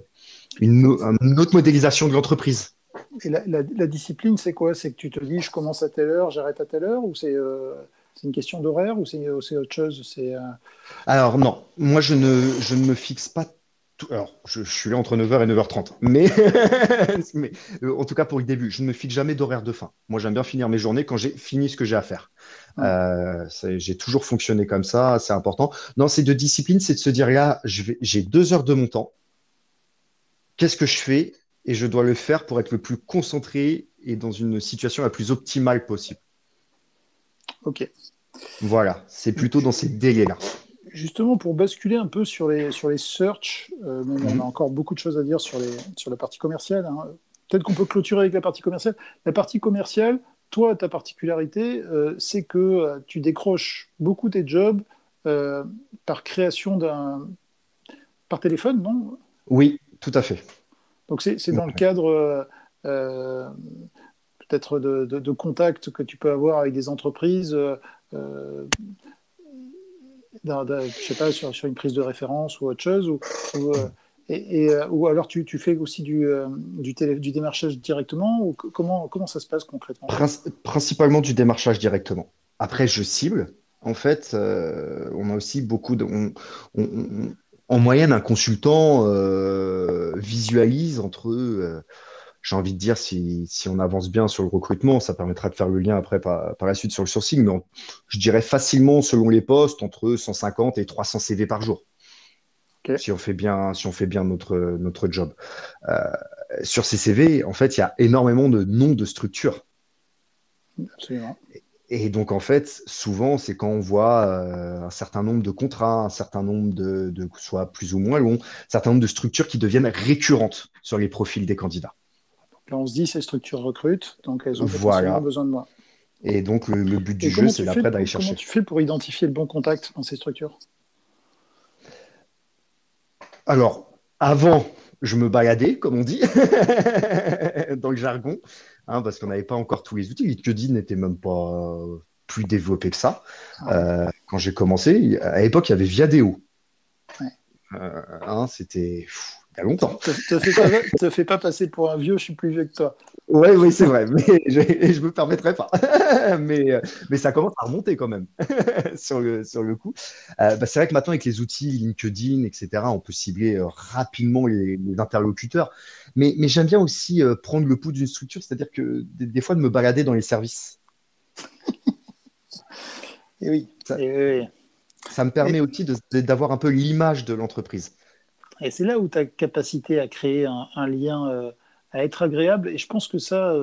une, autre modélisation de l'entreprise. Et la, discipline, c'est quoi? C'est que tu te dis, je commence à telle heure, j'arrête à telle heure, ou c'est euh, une question d'horaire, ou c'est autre chose? Alors non, moi je ne, je ne me fixe pas alors, je, suis là entre 9h et 9h30, mais, mais euh, en tout cas pour le début, je ne me fixe jamais d'horaire de fin. Moi, j'aime bien finir mes journées quand j'ai fini ce que j'ai à faire. Euh, j'ai toujours fonctionné comme ça, c'est important. Non, c'est de discipline, c'est de se dire là, j'ai deux heures de mon temps. Qu'est-ce que je fais? Et je dois le faire pour être le plus concentré et dans une situation la plus optimale possible. Ok. Voilà, c'est plutôt dans ces délais-là justement, pour basculer un peu sur les, sur les search, euh, on a mhm. encore beaucoup de choses à dire sur, les, sur la partie commerciale. Hein. Peut-être qu'on peut clôturer avec la partie commerciale. La partie commerciale, toi, ta particularité, euh, c'est que euh, tu décroches beaucoup tes jobs par création d'un. par téléphone, non? Oui, tout à fait. Donc, c'est dans le cadre peut-être de, de, de, contacts que tu peux avoir avec des entreprises je sais pas, sur, une prise de référence ou autre chose, ou, euh, et, euh, ou alors tu, tu, fais aussi du, euh, du, démarchage directement, ou comment, comment ça se passe concrètement? Principalement du démarchage directement. Après, je cible. En fait, on a aussi beaucoup de. en moyenne, un consultant visualise entre j'ai envie de dire, si, si, on avance bien sur le recrutement, ça permettra de faire le lien après par, par la suite sur le sourcing, mais je dirais facilement, selon les postes, entre 150 et 300 CV par jour. Si on fait bien, si on fait bien notre, notre job. Euh, sur ces CV, en fait, il y a énormément de noms de structures. Absolument. Et donc, en fait, souvent, c'est quand on voit euh, un certain nombre de contrats, un certain nombre de, de, soit plus ou moins longs, un certain nombre de structures qui deviennent récurrentes sur les profils des candidats. Là, on se dit, ces structures recrutent, donc elles ont voilà. besoin de moi. Et donc, le, but du jeu, c'est après d'aller chercher. Comment tu fais pour identifier le bon contact dans ces structures? Alors, avant, je me baladais, comme on dit, dans le jargon, hein, parce qu'on n'avait pas encore tous les outils. LinkedIn n'était même pas plus développé que ça. Ah. Euh, quand j'ai commencé, à l'époque, il y avait Viadeo. Ouais. Euh, hein, C'était il y a longtemps. Te, te, te fais pas passer pour un vieux, je suis plus vieux que toi. Oui, oui, c'est vrai, mais je ne me permettrai pas. mais, euh, mais ça commence à remonter quand même sur, le, sur le coup. Euh, bah, c'est vrai que maintenant, avec les outils LinkedIn, etc., on peut cibler euh, rapidement les, interlocuteurs. Mais, mais j'aime bien aussi prendre le pouls d'une structure, c'est-à-dire que des, fois, de me balader dans les services. et oui, ça, me permet aussi d'avoir un peu l'image de l'entreprise. Et c'est là où ta capacité à créer un, lien, à être agréable, et je pense que ça,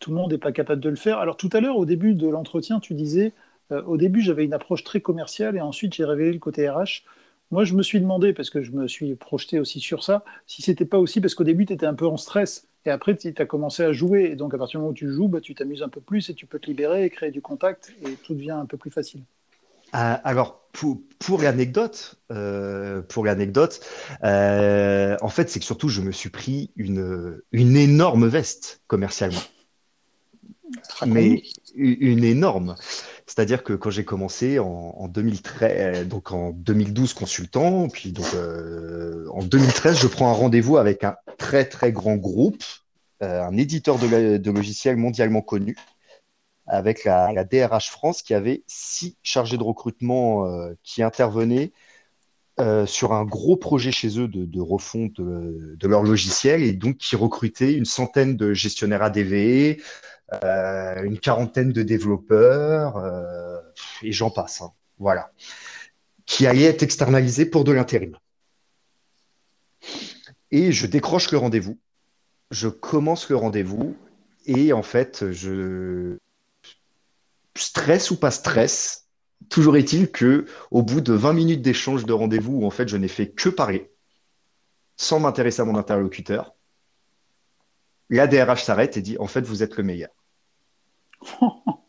tout le monde n'est pas capable de le faire. Alors tout à l'heure, au début de l'entretien, tu disais, au début j'avais une approche très commerciale, et ensuite j'ai révélé le côté RH. Moi, je me suis demandé, parce que je me suis projeté aussi sur ça, si c'était pas aussi parce qu'au début, tu étais un peu en stress. Et après, tu as commencé à jouer. Et donc, à partir du moment où tu joues, bah, tu t'amuses un peu plus et tu peux te libérer et créer du contact. Et tout devient un peu plus facile. Ah, alors, pour, pour l'anecdote, euh, pour l'anecdote, euh, en fait, c'est que surtout, je me suis pris une, une énorme veste commercialement. Mais une énorme. C'est-à-dire que quand j'ai commencé en, 2013, donc en 2012 consultant, puis donc euh, en 2013, je prends un rendez-vous avec un très très grand groupe, euh, un éditeur de, logiciels mondialement connu, avec la, DRH France qui avait six chargés de recrutement euh, qui intervenaient sur un gros projet chez eux de, refonte de, de, leur logiciel et donc qui recrutaient une centaine de gestionnaires ADV, euh, une quarantaine de développeurs, euh, et j'en passe. Hein. voilà. Qui allait être externalisé pour de l'intérim. Et je décroche le rendez-vous. Je commence le rendez-vous. Et en fait, je stress ou pas stress, toujours est-il que au bout de 20 minutes d'échange de rendez-vous où en fait je n'ai fait que parler, sans m'intéresser à mon interlocuteur, la DRH s'arrête et dit en fait vous êtes le meilleur.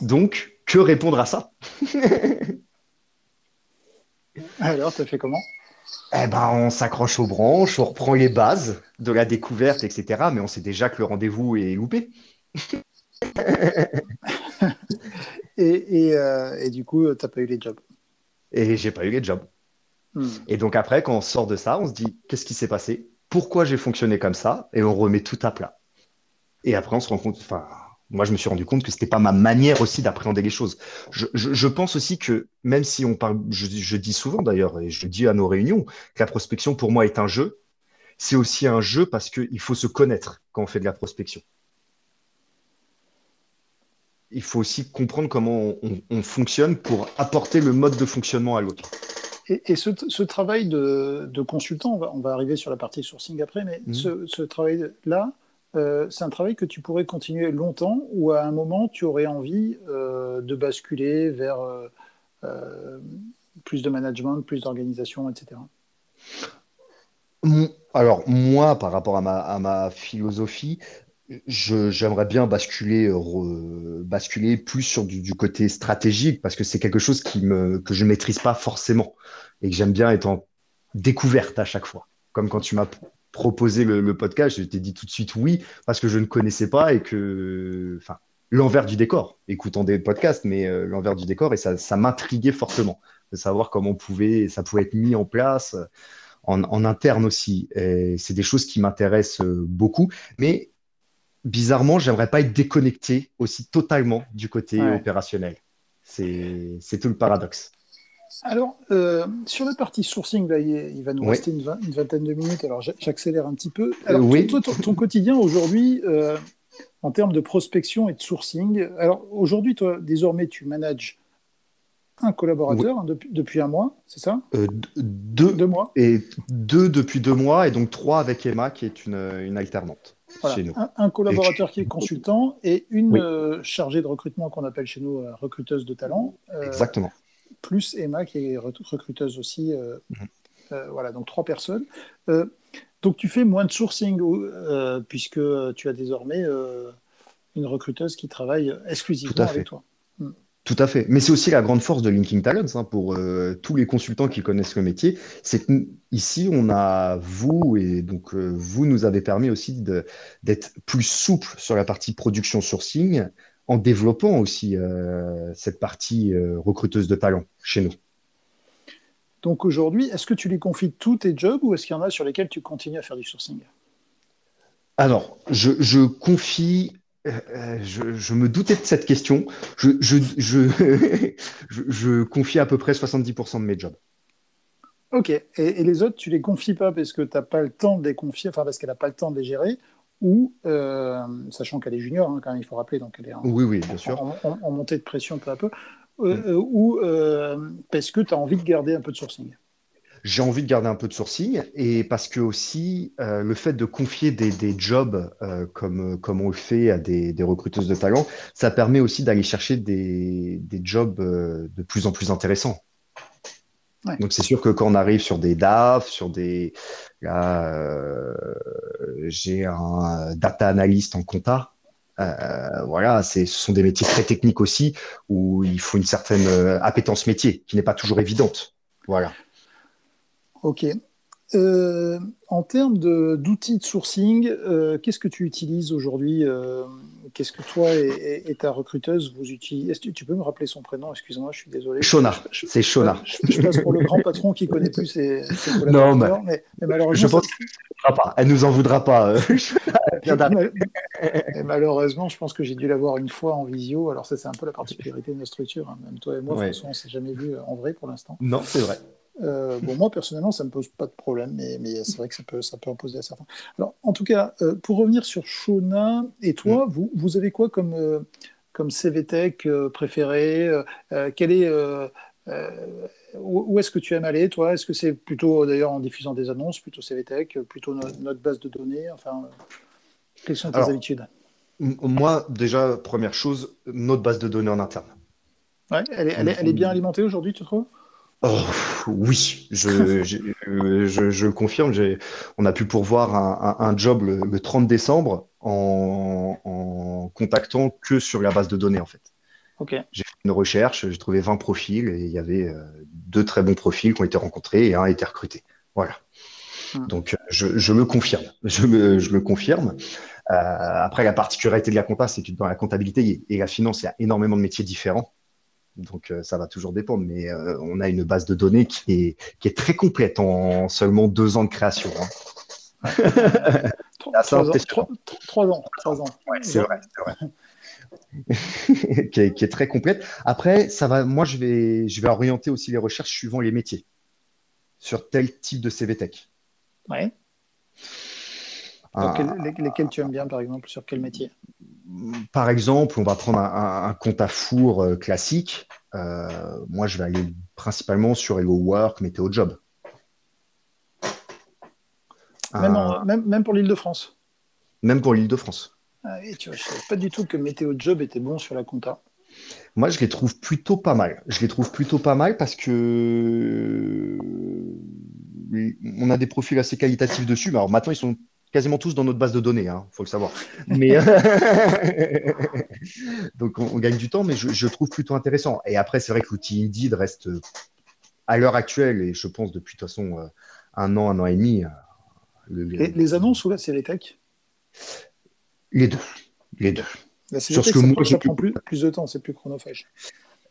Donc, que répondre à ça? Alors, as fait comment? Eh ben, on s'accroche aux branches, on reprend les bases de la découverte, etc. Mais on sait déjà que le rendez-vous est loupé. Euh, et, du coup, tu n'as pas eu les jobs. Et j'ai pas eu les jobs. Hmm. Et donc après, quand on sort de ça, on se dit, qu'est-ce qui s'est passé? Pourquoi j'ai fonctionné comme ça? Et on remet tout à plat. Et après, on se rend compte, enfin, moi, je me suis rendu compte que c'était pas ma manière aussi d'appréhender les choses. Je, pense aussi que même si on parle, je, dis souvent d'ailleurs, et je dis à nos réunions, que la prospection pour moi est un jeu. C'est aussi un jeu parce qu'il faut se connaître quand on fait de la prospection. Il faut aussi comprendre comment on, fonctionne pour apporter le mode de fonctionnement à l'autre. Et, ce, travail de, consultant, on va, arriver sur la partie sourcing après, mais mmh. ce, ce travail-là, euh, c'est un travail que tu pourrais continuer longtemps ou à un moment tu aurais envie euh, de basculer vers euh, plus de management, plus d'organisation, etc. Alors moi, par rapport à ma, philosophie, j'aimerais bien basculer, basculer plus sur du, côté stratégique parce que c'est quelque chose que je ne maîtrise pas forcément et que j'aime bien être en découverte à chaque fois. Comme quand tu m'as proposer le, podcast, je t'ai dit tout de suite oui, parce que je ne connaissais pas et que, enfin, l'envers du décor, écoutant des podcasts, mais euh, l'envers du décor, et ça, m'intriguait fortement de savoir comment ça pouvait être mis en place euh, en, interne aussi. C'est des choses qui m'intéressent euh, beaucoup, mais bizarrement, j'aimerais pas être déconnecté aussi totalement du côté opérationnel. C'est tout le paradoxe. Alors, euh, sur la partie sourcing, il, va nous rester une, vingtaine de minutes. Alors, j'accélère un petit peu. Alors, toi, ton, quotidien aujourd'hui, euh, en termes de prospection et de sourcing, alors aujourd'hui, toi, désormais, tu manages un collaborateur hein, depuis, un mois, c'est ça? Euh, deux, mois. Et deux depuis deux mois, et donc trois avec Emma, qui est une, alternante. Chez nous. Un, collaborateur qui est consultant et une chargée de recrutement qu'on appelle chez nous recruteuse de talent. Exactement plus Emma qui est recruteuse aussi. Euh, mhm. euh, voilà, donc trois personnes. Euh, donc tu fais moins de sourcing puisque tu as désormais une recruteuse qui travaille exclusivement avec toi. Mm. Tout à fait. Mais c'est aussi la grande force de Linking Talents hein, pour tous les consultants qui connaissent le métier. C'est qu'ici, on a vous, et donc vous nous avez permis aussi d'être plus souple sur la partie production sourcing, en développant aussi euh, cette partie euh, recruteuse de talent chez nous. Donc aujourd'hui, est-ce que tu lui confies tous tes jobs ou est-ce qu'il y en a sur lesquels tu continues à faire du sourcing? Alors, je, confie, euh, je, me doutais de cette question, je, je, confie à peu près 70% de mes jobs. Ok, et, et, les autres, tu les confies pas parce que tu n'as pas le temps de les confier, enfin parce qu'elle n'a pas le temps de les gérer, ou, euh, sachant qu'elle est junior, hein, quand même, il faut rappeler, donc elle est en, oui, oui, bien sûr. En, montée de pression peu à peu, euh, mm. euh, ou parce que tu as envie de garder un peu de sourcing j'ai envie de garder un peu de sourcing et parce que aussi euh, le fait de confier des, des jobs euh, comme, comme on le fait à des, des, recruteuses de talent, ça permet aussi d'aller chercher des, des jobs euh, de plus en plus intéressants. Ouais. Donc c'est sûr que quand on arrive sur des DAF, sur des là, euh, j'ai un data analyst en compta. Euh, voilà, ce sont des métiers très techniques aussi où il faut une certaine appétence métier qui n'est pas toujours évidente. Voilà. Ok. Euh, en termes d'outils de, sourcing, euh, qu'est-ce que tu utilises aujourd'hui euh, Qu'est-ce que toi et, et, ta recruteuse vous utilisez tu, tu peux me rappeler son prénom? Excuse-moi, je suis désolé. Shona. C'est Shona. Je, je, passe pour le grand patron qui connaît plus ses, ses collaborateurs, non, mais, mais, malheureusement, je pense qu'elle ne pas. Elle nous en voudra pas. et malheureusement, je pense que j'ai dû la voir une fois en visio. Alors ça, c'est un peu la particularité de notre structure. Hein. Même toi et moi, ouais. François, on ne s'est jamais vu en vrai pour l'instant. Non, c'est vrai. Euh, bon, moi, personnellement, ça ne me pose pas de problème, mais, mais c'est vrai que ça peut, ça peut en poser à certains. Alors, en tout cas, euh, pour revenir sur Shona et toi, mm. vous, vous avez quoi comme, euh, comme CVTech euh, préféré Quel est, où, où est-ce que tu aimes aller, toi? Est-ce que c'est plutôt, d'ailleurs, en diffusant des annonces, plutôt CVTech, plutôt no notre base de données? Enfin, quelles sont tes Alors, habitudes? Moi, déjà, première chose, notre base de données en interne. Ouais, elle, est, elle, est, elle est bien alimentée aujourd'hui, tu trouves? Oh, oui, je, je, je, je confirme. On a pu pourvoir un, un, un job le, le, 30 décembre en, en, contactant que sur la base de données, en fait. Okay. J'ai fait une recherche, j'ai trouvé 20 profils et il y avait euh, deux très bons profils qui ont été rencontrés et un a été recruté. Voilà. Hum. Donc, je, je me confirme. Je me, je me confirme. Euh, après, la particularité de la compta, c'est que dans la comptabilité et la finance, il y a énormément de métiers différents. Donc euh, ça va toujours dépendre, mais euh, on a une base de données qui est, qui est très complète en seulement deux ans de création. Hein. trois, ans, trois, trois, ans, trois ans. Ouais, c'est vrai, vrai. qui, est, qui, est, très complète. Après, ça va. Moi, je vais, je vais orienter aussi les recherches suivant les métiers sur tel type de CVTech. Ouais. Ah. Quel, lesquels tu aimes bien, par exemple, sur quel métier? Par exemple, on va prendre un, un compte à four euh, classique. Euh, moi, je vais aller principalement sur Hello Work, Météo Job. Même, en, même, même pour l'île de France Même pour l'île de France. Ah, et tu vois, je ne savais pas du tout que Météo Job était bon sur la compta. Moi, je les trouve plutôt pas mal. Je les trouve plutôt pas mal parce que on a des profils assez qualitatifs dessus. Mais alors maintenant, ils sont quasiment tous dans notre base de données, il hein, faut le savoir. Mais donc on, on, gagne du temps, mais je, je, trouve plutôt intéressant. Et après, c'est vrai que l'outil Indeed reste à l'heure actuelle, et je pense depuis de toute façon euh, un an, un an et demi. Le, les, les, annonces ou là, c'est les tech? Les deux. Les deux. Sur ce que moi, ça prend plus, plus de temps, c'est plus chronophage.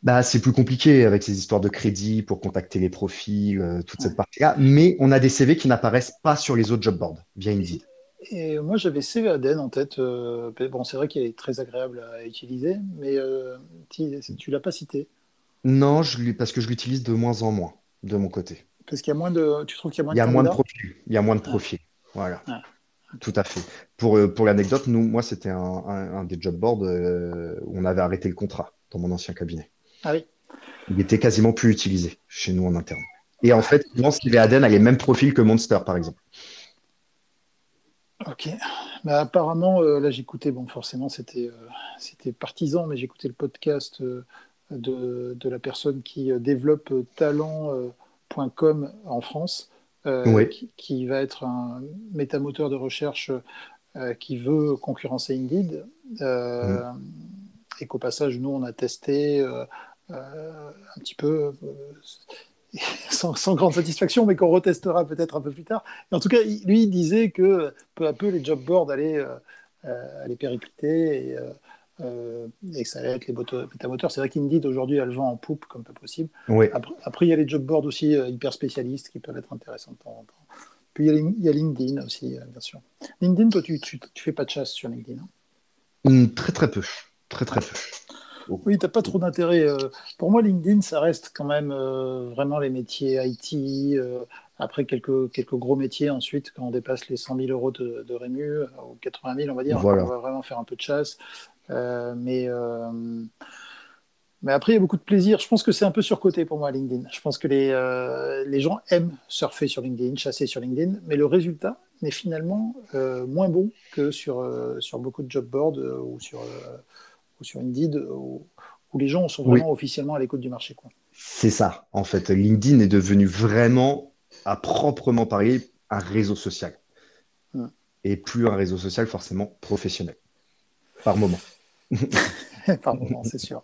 Bah, c'est plus compliqué avec ces histoires de crédit pour contacter les profils, euh, toute ouais. cette partie-là. Mais on a des CV qui n'apparaissent pas sur les autres job boards via Indeed. Et moi, j'avais CV Aden en tête. Euh, bon, c'est vrai qu'il est très agréable à utiliser, mais euh, tu ne l'as pas cité. Non, je, parce que je l'utilise de moins en moins de mon côté. Parce qu'il y a moins de. Tu trouves qu'il y a moins de. Il y a moins de profils. Il y a moins de profils. Ah. Voilà. Ah. Tout à fait. Pour, euh, pour l'anecdote, nous, moi, c'était un, un, un, des job boards euh, où on avait arrêté le contrat dans mon ancien cabinet. Ah oui. Il était quasiment plus utilisé chez nous en interne. Et en fait, je pense qu'il Aden a les mêmes profils que Monster, par exemple. Ok. Bah, apparemment, euh, là, j'écoutais, bon, forcément, c'était euh, c'était partisan, mais j'écoutais le podcast euh, de, de, la personne qui développe talent.com en France, oui. qui, qui, va être un métamoteur de recherche qui veut concurrencer Indeed. Mm. Et qu'au passage, nous, on a testé un petit peu sans, sans, grande satisfaction, mais qu'on retestera peut-être un peu plus tard. Et en tout cas, lui, il disait que peu à peu, les job boards allaient, euh, allaient péricliter et, euh, et, que ça allait être les métamoteurs. C'est vrai qu'Indeed, aujourd'hui, elle vend en poupe comme pas possible. Oui. Après, après, il y a les job boards aussi euh, hyper spécialistes qui peuvent être intéressants de temps en temps. Puis il y a, LinkedIn aussi, euh, bien sûr. LinkedIn, toi, tu, tu, fais pas de chasse sur LinkedIn hein? Mmh, Très, très peu. Très, très peu. Oui, tu n'as pas trop d'intérêt. Euh, pour moi, LinkedIn, ça reste quand même euh, vraiment les métiers IT. Euh, après, quelques, quelques gros métiers ensuite, quand on dépasse les 100 000 euros de, de Rému, ou 80 000, on va dire, voilà. on va vraiment faire un peu de chasse. mais Mais après, il y a beaucoup de plaisir. Je pense que c'est un peu surcoté pour moi, LinkedIn. Je pense que les, euh, les gens aiment surfer sur LinkedIn, chasser sur LinkedIn, mais le résultat n'est finalement moins bon que sur, sur beaucoup de job boards ou, sur, ou sur Indeed, où, les gens sont vraiment officiellement à l'écoute du marché. C'est ça, en fait. LinkedIn est devenu vraiment, à proprement parler, un réseau social. Et plus un réseau social forcément professionnel, par moment. Par moment, c'est sûr.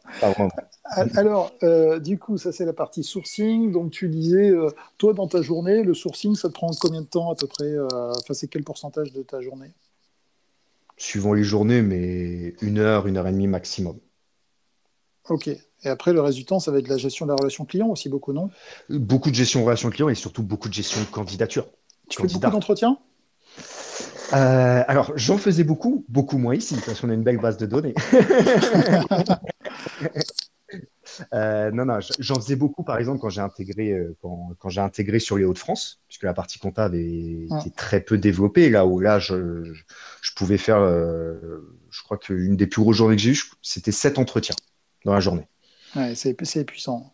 Alors, euh, du coup, ça c'est la partie sourcing. Donc, tu disais, euh, toi, dans ta journée, le sourcing, ça te prend combien de temps à peu près euh, Enfin, c'est quel pourcentage de ta journée? Suivant les journées, mais une heure, une heure et demie maximum. Ok. Et après, le reste du temps, ça va être la gestion de la relation client aussi, beaucoup, non? Beaucoup de gestion de relation client et surtout beaucoup de gestion de candidature. Tu fais beaucoup d'entretiens? Euh, alors, j'en faisais beaucoup, beaucoup moins ici, parce qu'on a une belle base de données. Euh, non, non, j'en faisais beaucoup, par exemple, quand j'ai intégré, euh, quand, j'ai intégré sur les Hauts-de-France, puisque la partie comptable était très peu développée, là où là, je, pouvais faire, je crois qu'une des plus grosses journées que j'ai eues, c'était sept entretiens dans la journée. Ouais, c'est puissant.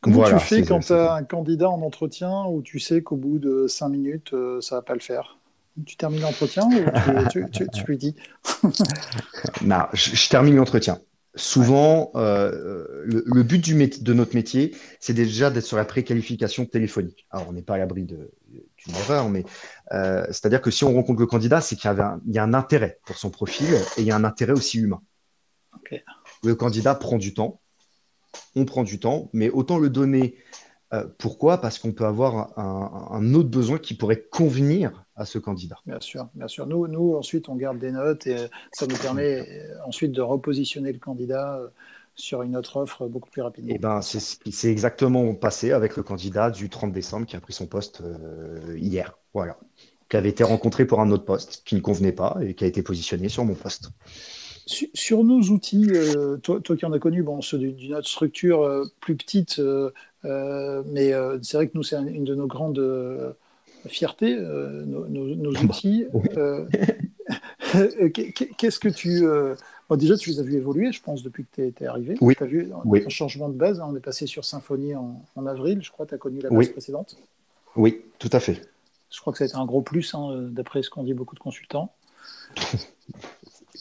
Comment tu fais quand tu as un candidat en entretien où tu sais qu'au bout de cinq minutes, ça va pas le faire? Tu termines l'entretien ou tu, lui dis? Non, je, termine l'entretien. Souvent, euh, le, but du de notre métier, c'est déjà d'être sur la préqualification téléphonique. Alors, on n'est pas à l'abri d'une erreur, mais euh, c'est-à-dire que si on rencontre le candidat, c'est qu'il y, a un intérêt pour son profil et il y a un intérêt aussi humain. Le candidat prend du temps, on prend du temps, mais autant le donner euh, pourquoi? Parce qu'on peut avoir un, autre besoin qui pourrait convenir à ce candidat. Bien sûr, bien sûr. Nous, nous, ensuite, on garde des notes et ça nous permet euh, ensuite de repositionner le candidat euh, sur une autre offre beaucoup plus rapidement. Et eh ben, c'est exactement passé avec le candidat du 30 décembre qui a pris son poste hier. Voilà. Qui avait été rencontré pour un autre poste qui ne convenait pas et qui a été positionné sur mon poste. Sur, nos outils, toi, toi, qui en as connu bon, d'une autre structure plus petite, euh, mais euh, c'est vrai que nous, c'est une de nos grandes euh, fiertés, nos, outils. Qu'est-ce que tu. déjà, tu les as vus évoluer, je pense, depuis que tu es, arrivé. Oui. Tu as vu un changement de base. Hein, on est passé sur Symfony en, avril, je crois. Tu as connu la base précédente. Oui, tout à fait. Je crois que ça a été un gros plus, hein, d'après ce qu'ont dit beaucoup de consultants.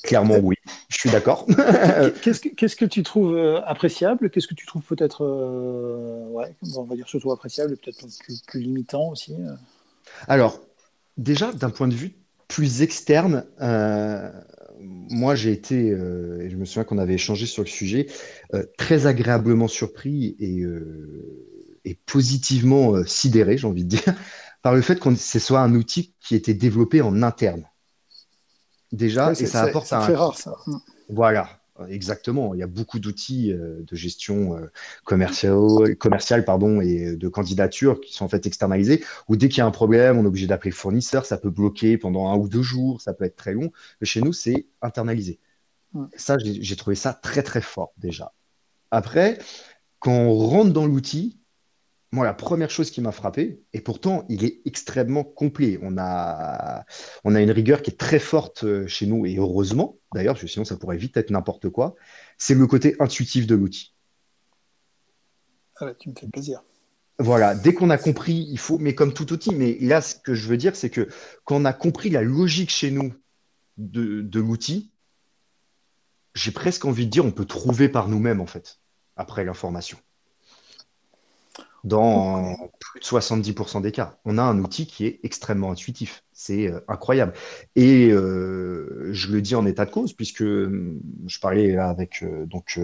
Clairement, oui. Je suis d'accord. Qu'est-ce que, tu trouves euh, appréciable? Qu'est-ce que tu trouves peut-être, euh, ouais, on va dire surtout appréciable, peut-être plus, limitant aussi euh? Alors, déjà, d'un point de vue plus externe, moi j'ai été, et je me souviens qu'on avait échangé sur le sujet, très agréablement surpris et, et positivement sidéré, j'ai envie de dire, par le fait que ce soit un outil qui était développé en interne déjà, et ça apporte un. rare, ça. Voilà, exactement. Il y a beaucoup d'outils euh, de gestion euh, commerciale, commerciale pardon, et de candidature qui sont en fait externalisés, où dès qu'il y a un problème, on est obligé d'appeler le fournisseur, ça peut bloquer pendant un ou deux jours, ça peut être très long. Mais chez nous, c'est internalisé. Ça, j'ai trouvé ça très, très fort déjà. Après, quand on rentre dans l'outil, moi, la première chose qui m'a frappé, et pourtant, il est extrêmement complet. On a, on a une rigueur qui est très forte euh, chez nous, et heureusement, d'ailleurs, parce que sinon, ça pourrait vite être n'importe quoi, c'est le côté intuitif de l'outil. Ah tu me fais plaisir. Voilà, dès qu'on a compris, il faut, mais comme tout outil, mais là, ce que je veux dire, c'est que quand on a compris la logique chez nous de, de l'outil, j'ai presque envie de dire, on peut trouver par nous-mêmes, en fait, après l'information dans plus de 70% des cas. On a un outil qui est extrêmement intuitif. C'est euh, incroyable. Et euh, je le dis en état de cause, puisque hum, je parlais avec euh, donc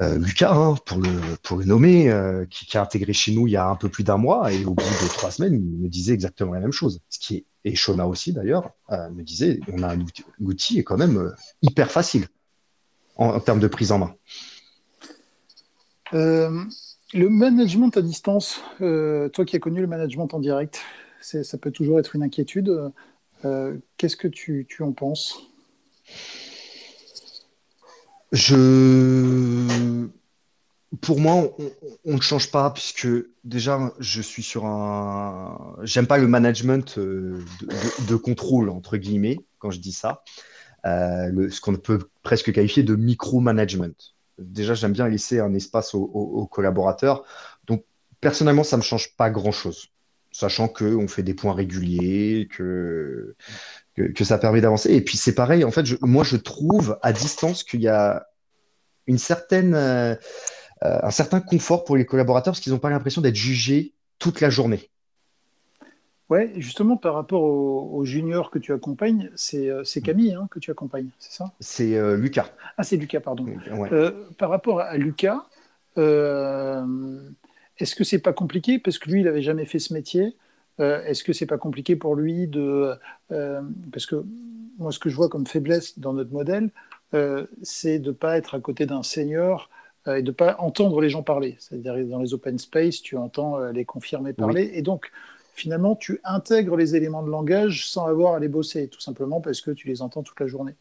Lucas, hein, pour, le, pour le nommer, qui, a intégré chez nous il y a un peu plus d'un mois, et au bout de trois semaines, il me disait exactement la même chose. Ce qui est, et Shona aussi d'ailleurs, me disait, on a un outil, l'outil est quand même hyper facile en, en, termes de prise en main. Le management à distance, euh, toi qui as connu le management en direct, ça peut toujours être une inquiétude. Euh, qu'est-ce que tu, en penses? Je, pour moi, on ne change pas puisque déjà, je suis sur un. J'aime pas le management euh, de, contrôle entre guillemets quand je dis ça. ce qu'on peut presque qualifier de micro-management. Déjà, j'aime bien laisser un espace aux, collaborateurs. Donc, personnellement, ça ne me change pas grand-chose, sachant qu'on fait des points réguliers, que, ça permet d'avancer. Et puis, c'est pareil, en fait, moi, je trouve à distance qu'il y a une certaine, euh, un certain confort pour les collaborateurs parce qu'ils n'ont pas l'impression d'être jugés toute la journée. Ouais, justement, par rapport aux, juniors que tu accompagnes, c'est euh, Camille hein, que tu accompagnes, c'est ça? C'est euh, Lucas. Ah, c'est Lucas, pardon. Euh, par rapport à Lucas, est-ce que c'est pas compliqué? Parce que lui, il n'avait jamais fait ce métier. est-ce que c'est pas compliqué pour lui de. parce que moi, ce que je vois comme faiblesse dans notre modèle, c'est de ne pas être à côté d'un senior et de ne pas entendre les gens parler. C'est-à-dire, dans les open space, tu entends les confirmer parler. Et donc finalement, tu intègres les éléments de langage sans avoir à les bosser, tout simplement parce que tu les entends toute la journée.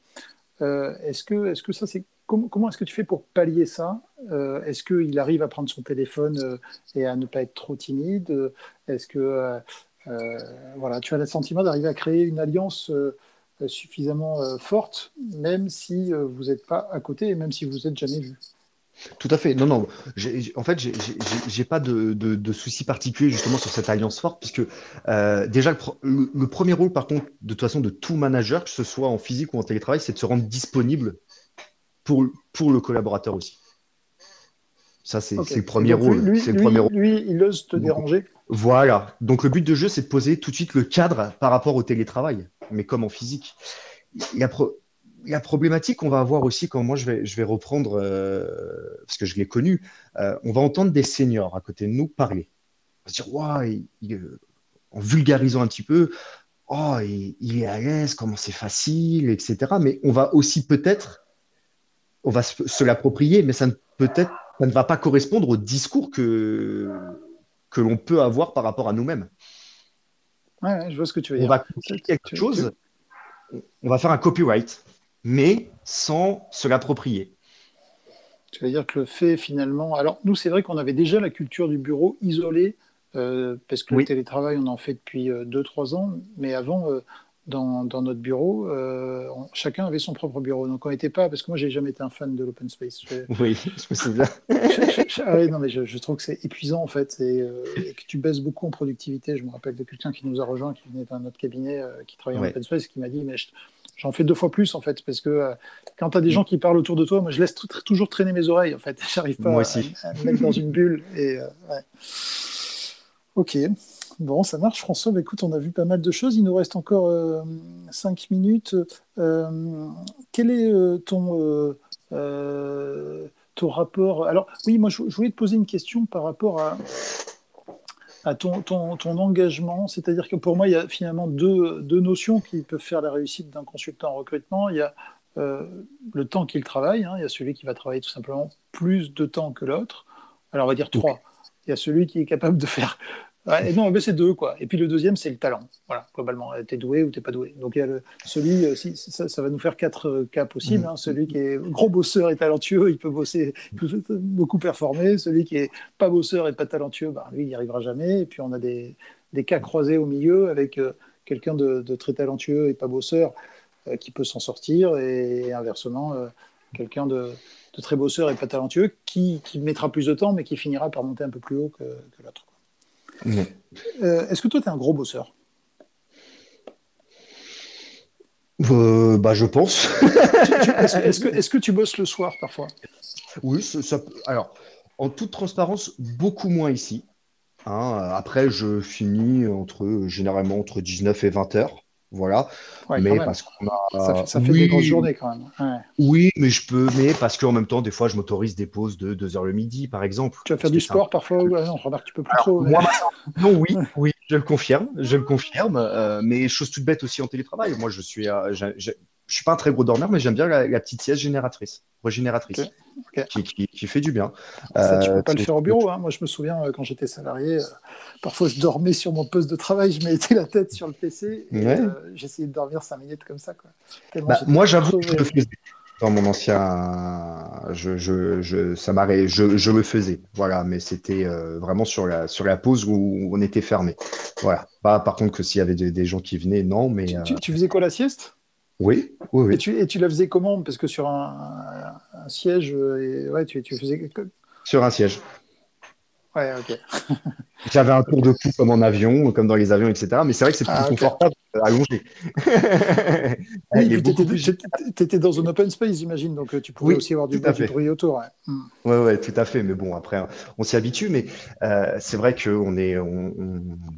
Euh, est-ce que, est -ce que ça, c'est comment, est-ce que tu fais pour pallier ça? Euh, Est-ce qu'il arrive à prendre son téléphone euh, et à ne pas être trop timide? Est-ce que voilà, tu as le sentiment d'arriver à créer une alliance suffisamment forte, même si vous n'êtes pas à côté et même si vous n'êtes jamais vu? Tout à fait. Non, non. En fait, j'ai pas de, de, souci particulier justement sur cette alliance forte, puisque euh, déjà, le, premier rôle, par contre, de toute façon, de tout manager, que ce soit en physique ou en télétravail, c'est de se rendre disponible pour, pour le collaborateur aussi. Ça, c'est le premier rôle. Lui, le premier rôle. lui, il ose te déranger? Voilà. Donc, le but de jeu, c'est de poser tout de suite le cadre par rapport au télétravail, mais comme en physique. La problématique qu'on va avoir aussi quand moi je vais, je vais reprendre, euh, parce que je l'ai connu, euh, on va entendre des seniors à côté de nous parler. On va se dire, ouais, en vulgarisant un petit peu, oh, il, est à l'aise, comment c'est facile, etc. Mais on va aussi peut-être, on va se, l'approprier, mais ça ne peut-être, ça ne va pas correspondre au discours que, que l'on peut avoir par rapport à nous-mêmes. Ouais, je vois ce que tu veux dire. On va quelque chose, on va faire un copyright mais sans se l'approprier. Tu veux dire que le fait finalement. Alors, nous, c'est vrai qu'on avait déjà la culture du bureau isolée, euh, parce que le télétravail, on en fait depuis 2-3 euh, ans, mais avant, euh, dans, notre bureau, chacun avait son propre bureau. Donc, on n'était pas. Parce que moi, j'ai jamais été un fan de l'open space. Oui, je me souviens. ah non, mais je, trouve que c'est épuisant, en fait, et, que tu baisses beaucoup en productivité. Je me rappelle de quelqu'un qui nous a rejoint, qui venait d'un autre cabinet, qui travaillait en open space, qui m'a dit Mais J'en fais deux fois plus en fait, parce que euh, quand tu as des gens qui parlent autour de toi, moi je laisse toujours traîner mes oreilles en fait. J'arrive pas À, me mettre dans une bulle. Et, euh, Ok, bon, ça marche François. Bah, écoute, on a vu pas mal de choses. Il nous reste encore euh, cinq minutes. quel est ton, ton rapport? Alors oui, moi je voulais te poser une question par rapport à à ton, ton, ton engagement. C'est-à-dire que pour moi, il y a finalement deux, deux notions qui peuvent faire la réussite d'un consultant en recrutement. Il y a euh, le temps qu'il travaille. Hein. Il y a celui qui va travailler tout simplement plus de temps que l'autre. Alors, on va dire trois. Il y a celui qui est capable de faire non, mais c'est deux, quoi. Et puis le deuxième, c'est le talent. Voilà, globalement, tu es doué ou tu pas doué. Donc il y a le, celui, euh, si, ça, va nous faire quatre euh, cas possibles. Hein. Celui qui est gros bosseur et talentueux, il peut bosser, beaucoup performer. Celui qui est pas bosseur et pas talentueux, bah, lui, il n'y arrivera jamais. Et puis on a des, des cas croisés au milieu avec euh, quelqu'un de, très talentueux et pas bosseur qui peut s'en sortir. Et, inversement, quelqu'un de, de, très bosseur et pas talentueux qui, qui, mettra plus de temps, mais qui finira par monter un peu plus haut que, que l'autre. Euh, est-ce que toi, tu es un gros bosseur? Euh, bah, Je pense. est-ce, que, est que, tu bosses le soir parfois? Oui, ça, alors, en toute transparence, beaucoup moins ici. Hein. après, je finis entre, généralement entre 19 et 20 heures. Voilà. mais parce qu'on a. Ça fait, des grosses journées quand même. Oui, mais je peux, mais parce qu'en même temps, des fois, je m'autorise des pauses de 2 heures le midi, par exemple. Tu vas faire du sport parfois ouais, On remarque que tu peux plus trop. Moi, non, oui, oui, je le confirme, je le confirme. Euh, mais chose toute bête aussi en télétravail. Moi, je suis, euh, je suis pas un très gros dormeur, mais j'aime bien la, petite sieste génératrice, régénératrice, Qui, fait du bien. Ça, tu peux pas le euh, faire au bureau. Hein. Moi, je me souviens euh, quand j'étais salarié, euh, parfois je dormais sur mon poste de travail, je mettais la tête sur le PC et j'essayais de dormir cinq minutes comme ça. Quoi. Bah, moi, j'avoue que je le faisais. Dans mon ancien, je, je, je ça je, je, le faisais, voilà, mais c'était vraiment sur la, sur la pause où on était fermé. Voilà. Pas par contre que s'il y avait des, gens qui venaient, non, mais. tu faisais quoi la sieste? Oui, oui, Et, tu, et tu la faisais comment? Parce que sur un, un, siège et ouais, tu, tu faisais. Sur un siège. Ouais, ok. J'avais un tour de cou comme en avion, comme dans les avions, etc. Mais c'est vrai que c'est plus ah, confortable allongé. oui, tu étais, dans un open space, j'imagine, donc euh, tu pouvais aussi avoir du, bruit autour. Ouais. Hmm. ouais. ouais, tout à fait. Mais bon, après, on s'y habitue. Mais euh, c'est vrai que on est, on,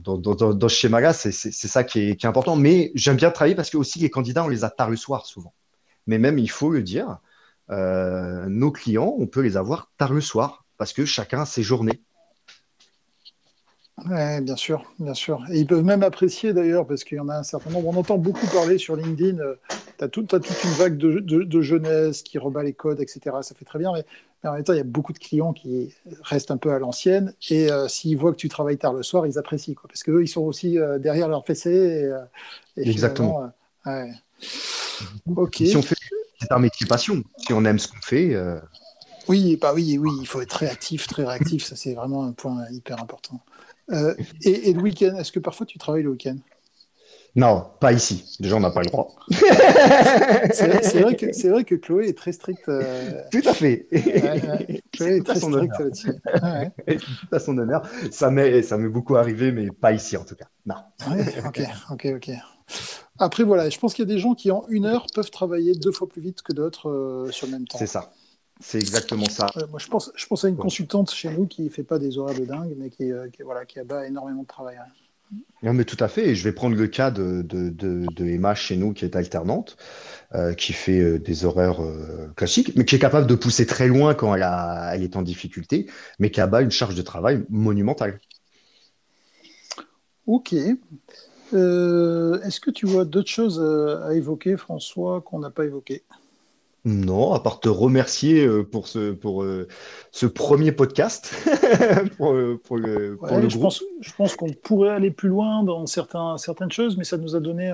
dans, dans, dans, ce schéma-là, c'est ça qui est, qui est, important. Mais j'aime bien travailler parce que aussi les candidats, on les a tard le soir souvent. Mais même, il faut le dire, euh, nos clients, on peut les avoir tard le soir parce que chacun a ses journées. Oui, bien sûr, bien sûr. Et ils peuvent même apprécier d'ailleurs, parce qu'il y en a un certain nombre. On entend beaucoup parler sur LinkedIn. Euh, tu as, toute une vague de, de, jeunesse qui rebat les codes, etc. Ça fait très bien. Mais, en même temps, il y a beaucoup de clients qui restent un peu à l'ancienne. Et euh, s'ils voient que tu travailles tard le soir, ils apprécient. Quoi, parce qu'eux, ils sont aussi euh, derrière leur PC. Et, Exactement. Ouais. Si on fait c'est un métier passion, si on aime ce qu'on fait. Oui, bah oui, oui, il faut être très actif, très réactif. Ça, c'est vraiment un point hyper important. Euh, et, le week-end, est-ce que parfois tu travailles le week-end? Non, pas ici. Déjà, on n'a pas le droit. c'est vrai, que, vrai que Chloé est très stricte. Euh, Tout à fait. Chloé est très stricte là-dessus. Tout à son honneur. Ça m'est, ça m'est beaucoup arrivé, mais pas ici en tout cas. Non. ok, ok, ok. Après, voilà, je pense qu'il y a des gens qui, en une heure, peuvent travailler deux fois plus vite que d'autres euh, sur le même temps. C'est ça. C'est exactement ça. moi, je pense, je pense à une consultante chez nous qui ne fait pas des horaires de dingue, mais qui, euh, qui, voilà, qui abat énormément de travail. Non, mais tout à fait. Et je vais prendre le cas de, de, de, Emma chez nous, qui est alternante, euh, qui fait euh, des horaires classiques, mais qui est capable de pousser très loin quand elle, a, elle est en difficulté, mais qui abat une charge de travail monumentale. Ok. Est-ce que tu vois d'autres choses à évoquer, François, qu'on n'a pas évoquées? Non, à part te remercier euh, pour ce, pour, euh, ce premier podcast. pour, euh, pour, le, je, Pense, je pense qu'on pourrait aller plus loin dans certains, certaines choses, mais ça nous a donné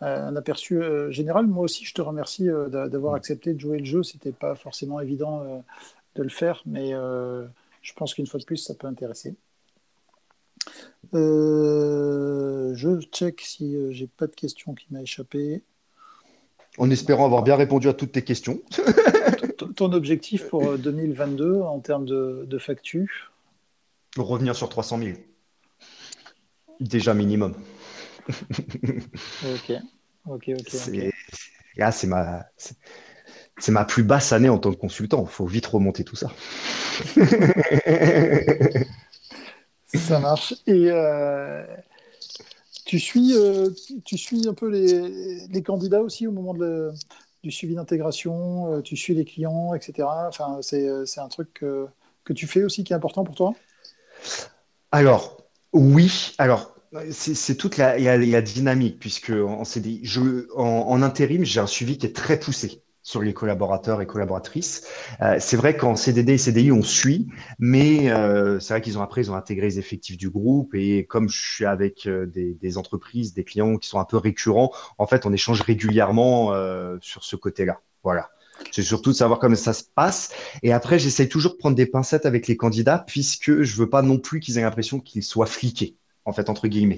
un aperçu général. Moi aussi, je te remercie d'avoir accepté de jouer le jeu. C'était pas forcément évident de le faire, mais je pense qu'une fois de plus, ça peut intéresser. je check si j'ai pas de questions qui m'a échappé en espérant avoir bien répondu à toutes tes questions. Ton objectif pour 2022 euh, en termes de, de factu Revenir sur 300 000. Déjà minimum. ok, ok, ok. Là, c'est ma, c'est ma plus basse année en tant que consultant. Il faut vite remonter tout ça. ça marche. Et, euh, tu suis, euh, tu suis un peu les, candidats aussi au moment du suivi d'intégration, euh, tu suis les clients, etc. Enfin, c'est, un truc que, tu fais aussi qui est important pour toi? Alors, oui. Alors, c'est, toute la, dynamique, puisque en, je, en intérim, j'ai un suivi qui est très poussé sur les collaborateurs et collaboratrices. Euh, c'est vrai qu'en CDD et CDI, on suit, mais euh, c'est vrai qu'ils ont après, ils ont intégré les effectifs du groupe et comme je suis avec euh, des, entreprises, des clients qui sont un peu récurrents, en fait, on échange régulièrement sur ce côté-là. Voilà. C'est surtout de savoir comment ça se passe. Et après, j'essaye toujours de prendre des pincettes avec les candidats puisque je veux pas non plus qu'ils aient l'impression qu'ils soient fliqués, en fait, entre guillemets.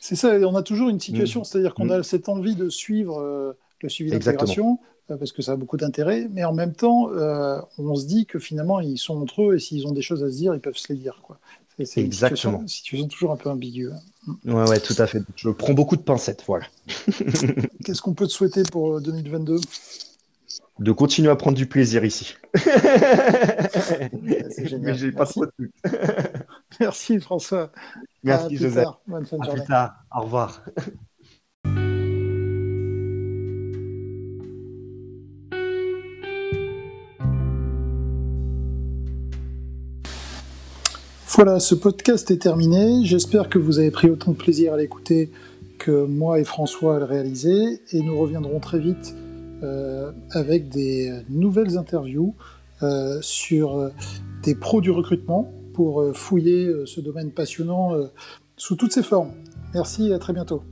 C'est ça, on a toujours une situation, mmh. c'est-à-dire qu'on mmh. a cette envie de suivre le suivi d'intégration, parce que ça a beaucoup d'intérêt, mais en même temps, euh, on se dit que finalement, ils sont entre eux et s'ils ont des choses à se dire, ils peuvent se les dire. Quoi. C'est Exactement. Une situation, toujours un peu ambiguë. Ouais, ouais, tout à fait. Je prends beaucoup de pincettes, voilà. Qu'est-ce qu'on peut te souhaiter pour 2022 euh, De continuer à prendre du plaisir ici. C'est génial. Mais j'ai pas trop de Merci François. Merci Joseph. Bonne fin de journée. Plus tard. Au revoir. Voilà, ce podcast est terminé. J'espère que vous avez pris autant de plaisir à l'écouter que moi et François à le réaliser. Et nous reviendrons très vite euh, avec des nouvelles interviews euh, sur euh, des pros du recrutement pour fouiller ce domaine passionnant sous toutes ses formes. Merci et à très bientôt.